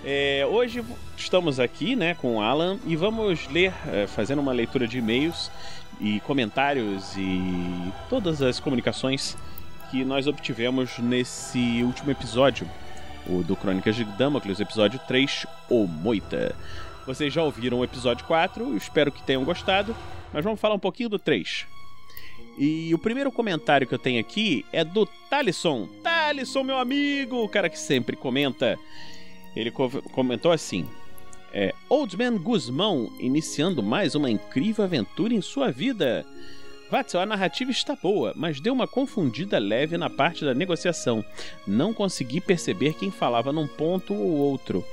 É, hoje estamos aqui né, com o Alan e vamos ler, é, fazendo uma leitura de e-mails e comentários e todas as comunicações que nós obtivemos nesse último episódio, o do Crônicas de Damocles, episódio 3, O Moita. Vocês já ouviram o episódio 4, espero que tenham gostado, mas vamos falar um pouquinho do 3. E o primeiro comentário que eu tenho aqui é do Talisson. Talisson, meu amigo, o cara que sempre comenta. Ele co comentou assim: é, Old Man Guzmão iniciando mais uma incrível aventura em sua vida. Watson, a narrativa está boa, mas deu uma confundida leve na parte da negociação. Não consegui perceber quem falava num ponto ou outro.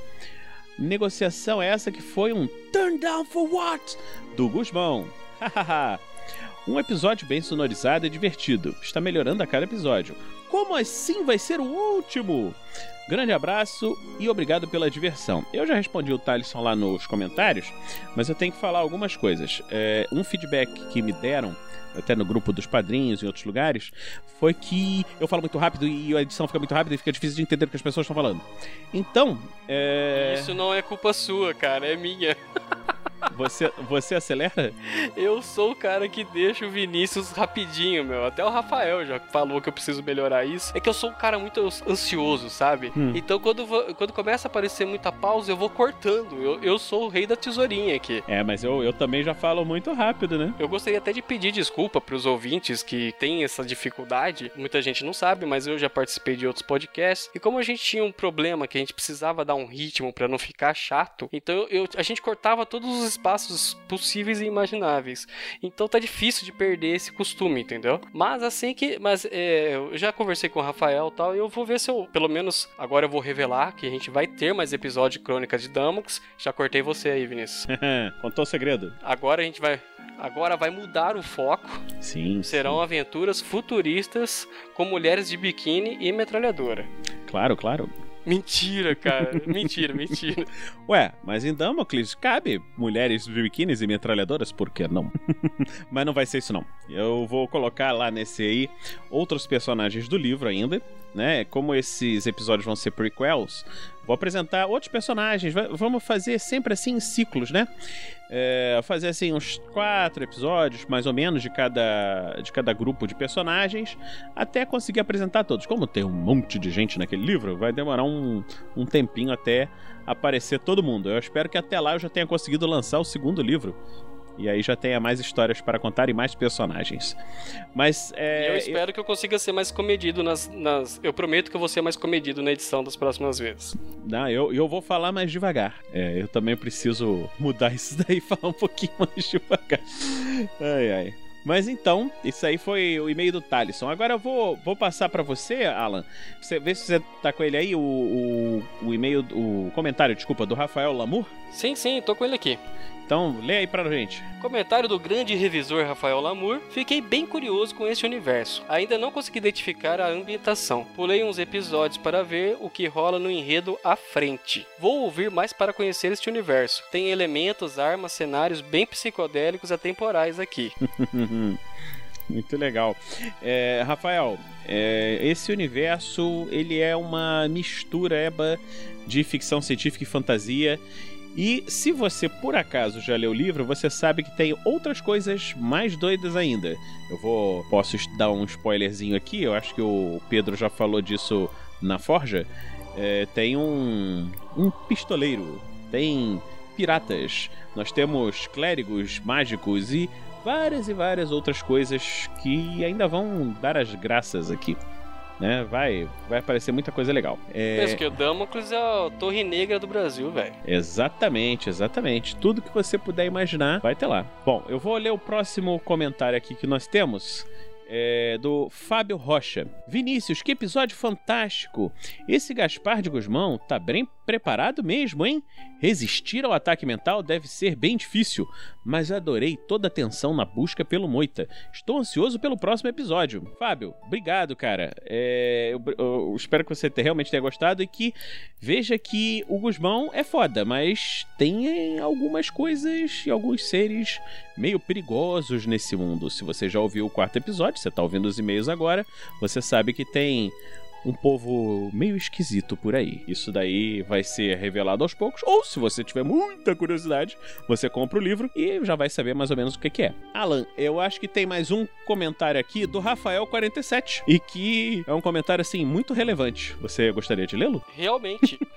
Negociação essa que foi um turn down for what? Do Guzmão. um episódio bem sonorizado e divertido. Está melhorando a cada episódio. Como assim vai ser o último? Grande abraço e obrigado pela diversão. Eu já respondi o Thalisson lá nos comentários, mas eu tenho que falar algumas coisas. É, um feedback que me deram até no grupo dos padrinhos e outros lugares, foi que eu falo muito rápido e a edição fica muito rápida e fica difícil de entender o que as pessoas estão falando. Então, é... Isso não é culpa sua, cara, é minha. Você, você acelera? Eu sou o cara que deixa o Vinícius rapidinho, meu. Até o Rafael já falou que eu preciso melhorar isso. É que eu sou um cara muito ansioso, sabe? Hum. Então quando, quando começa a aparecer muita pausa, eu vou cortando. Eu, eu sou o rei da tesourinha aqui. É, mas eu, eu também já falo muito rápido, né? Eu gostaria até de pedir desculpa pros ouvintes que têm essa dificuldade. Muita gente não sabe, mas eu já participei de outros podcasts. E como a gente tinha um problema que a gente precisava dar um ritmo para não ficar chato, então eu, a gente cortava todos os espaços possíveis e imagináveis. Então tá difícil de perder esse costume, entendeu? Mas assim que. Mas é, eu já conversei com o Rafael e tal, e eu vou ver se eu, pelo menos, agora eu vou revelar que a gente vai ter mais episódio de Crônicas de Damocles. Já cortei você aí, Vinícius. Contou o segredo. Agora a gente vai. Agora vai mudar o foco. Sim. Serão sim. aventuras futuristas com mulheres de biquíni e metralhadora. Claro, claro. Mentira, cara. mentira, mentira. Ué, mas em Damocles cabe mulheres de biquínis e metralhadoras, por que não? mas não vai ser isso não. Eu vou colocar lá nesse aí outros personagens do livro ainda, né? Como esses episódios vão ser prequels, vou apresentar outros personagens. Vamos fazer sempre assim em ciclos, né? É, fazer assim uns quatro episódios, mais ou menos, de cada, de cada grupo de personagens, até conseguir apresentar todos. Como tem um monte de gente naquele livro, vai demorar um, um tempinho até aparecer todo mundo. Eu espero que até lá eu já tenha conseguido lançar o segundo livro. E aí já tenha mais histórias para contar e mais personagens. Mas é, eu espero eu... que eu consiga ser mais comedido nas, nas, Eu prometo que eu vou ser mais comedido na edição das próximas vezes. Não, eu, eu vou falar mais devagar. É, eu também preciso mudar isso daí e falar um pouquinho mais devagar. Ai, ai. Mas então, isso aí foi o e-mail do Talisson. Agora eu vou, vou passar para você, Alan. Você vê se você tá com ele aí, o, o, o e-mail, o comentário, desculpa, do Rafael Lamour? Sim, sim, tô com ele aqui. Então, lê aí pra gente. Comentário do grande revisor Rafael Lamour. Fiquei bem curioso com este universo. Ainda não consegui identificar a ambientação. Pulei uns episódios para ver o que rola no enredo à frente. Vou ouvir mais para conhecer este universo. Tem elementos, armas, cenários bem psicodélicos atemporais aqui. Muito legal. É, Rafael, é, esse universo ele é uma mistura de ficção científica e fantasia e se você por acaso já leu o livro, você sabe que tem outras coisas mais doidas ainda. Eu vou posso dar um spoilerzinho aqui. Eu acho que o Pedro já falou disso na Forja. É, tem um um pistoleiro, tem piratas, nós temos clérigos mágicos e várias e várias outras coisas que ainda vão dar as graças aqui né? Vai, vai aparecer muita coisa legal. É... Penso que o Damocles é a Torre Negra do Brasil, velho. Exatamente, exatamente. Tudo que você puder imaginar vai ter lá. Bom, eu vou ler o próximo comentário aqui que nós temos. É, do Fábio Rocha. Vinícius, que episódio fantástico! Esse Gaspar de Guzmão tá bem preparado mesmo, hein? Resistir ao ataque mental deve ser bem difícil, mas adorei toda a tensão na busca pelo Moita. Estou ansioso pelo próximo episódio. Fábio, obrigado, cara. É, eu, eu, espero que você realmente tenha gostado e que veja que o Guzmão é foda, mas tem algumas coisas e alguns seres meio perigosos nesse mundo. Se você já ouviu o quarto episódio, você está ouvindo os e-mails agora, você sabe que tem um povo meio esquisito por aí. Isso daí vai ser revelado aos poucos, ou se você tiver muita curiosidade, você compra o livro e já vai saber mais ou menos o que, que é. Alan, eu acho que tem mais um comentário aqui do Rafael47 e que é um comentário assim muito relevante. Você gostaria de lê-lo? Realmente.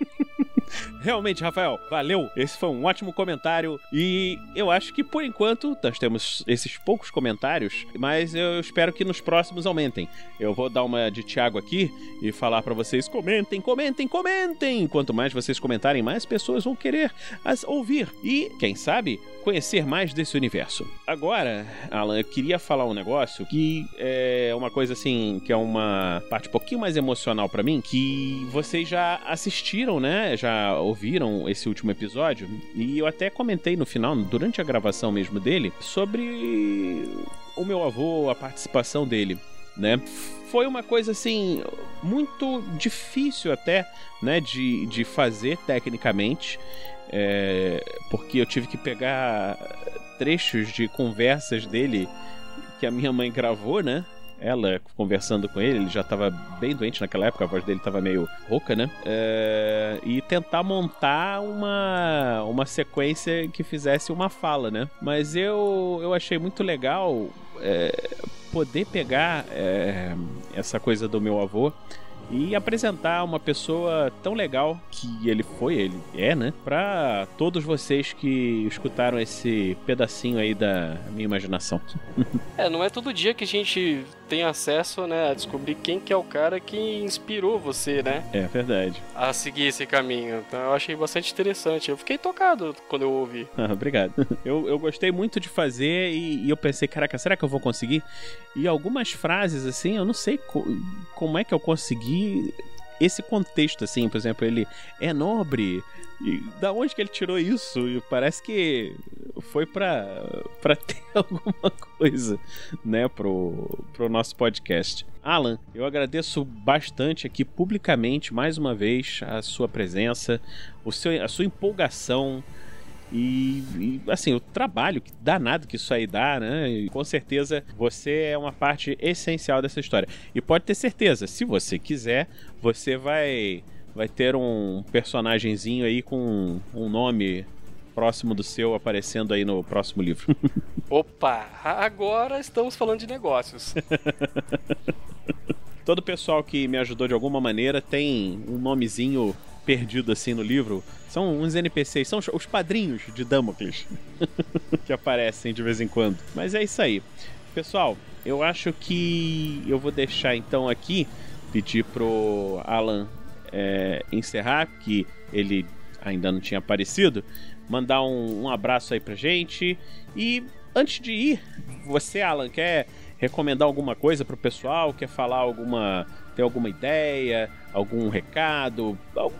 Realmente, Rafael, valeu. Esse foi um ótimo comentário e eu acho que por enquanto nós temos esses poucos comentários, mas eu espero que nos próximos aumentem. Eu vou dar uma de Thiago aqui e falar para vocês: comentem, comentem, comentem. Quanto mais vocês comentarem, mais pessoas vão querer as ouvir e, quem sabe, conhecer mais desse universo. Agora, Alan, eu queria falar um negócio que é uma coisa assim, que é uma parte um pouquinho mais emocional para mim, que vocês já assistiram, né? Já ouviram esse último episódio e eu até comentei no final, durante a gravação mesmo dele, sobre o meu avô, a participação dele, né? Foi uma coisa assim muito difícil até, né, de, de fazer tecnicamente. É, porque eu tive que pegar trechos de conversas dele que a minha mãe gravou, né? Ela conversando com ele, ele já estava bem doente naquela época, a voz dele estava meio rouca, né? É, e tentar montar uma, uma sequência que fizesse uma fala, né? Mas eu, eu achei muito legal é, poder pegar é, essa coisa do meu avô e apresentar uma pessoa tão legal que ele foi, ele é, né? Pra todos vocês que escutaram esse pedacinho aí da minha imaginação. é, não é todo dia que a gente tem acesso, né, a descobrir quem que é o cara que inspirou você, né? É verdade. A seguir esse caminho. Então eu achei bastante interessante. Eu fiquei tocado quando eu ouvi. Ah, obrigado. Eu, eu gostei muito de fazer e, e, eu pensei, caraca, será que eu vou conseguir? E algumas frases, assim, eu não sei co como é que eu consegui esse contexto, assim, por exemplo, ele é nobre. E da onde que ele tirou isso? E parece que foi pra, pra ter alguma coisa, né, pro, pro nosso podcast. Alan, eu agradeço bastante aqui publicamente, mais uma vez, a sua presença, o seu, a sua empolgação. E, e, assim, o trabalho que danado que isso aí dá, né? E, com certeza você é uma parte essencial dessa história. E pode ter certeza, se você quiser, você vai vai ter um personagemzinho aí com um nome próximo do seu aparecendo aí no próximo livro. Opa, agora estamos falando de negócios. Todo pessoal que me ajudou de alguma maneira tem um nomezinho perdido assim no livro. São uns NPCs, são os padrinhos de Damocles que aparecem de vez em quando. Mas é isso aí. Pessoal, eu acho que eu vou deixar então aqui, pedir pro Alan é, encerrar, que ele ainda não tinha aparecido, mandar um, um abraço aí pra gente. E antes de ir, você, Alan, quer recomendar alguma coisa pro pessoal? Quer falar alguma. Ter alguma ideia? algum recado,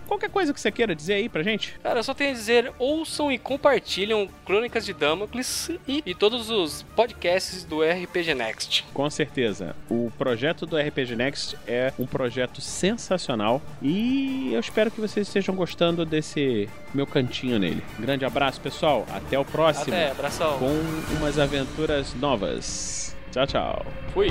qualquer coisa que você queira dizer aí pra gente. Cara, eu só tenho a dizer, ouçam e compartilham Crônicas de Damocles e, e todos os podcasts do RPG Next. Com certeza. O projeto do RPG Next é um projeto sensacional e eu espero que vocês estejam gostando desse meu cantinho nele. Grande abraço, pessoal. Até o próximo. Até, abração. Com umas aventuras novas. Tchau, tchau. Fui.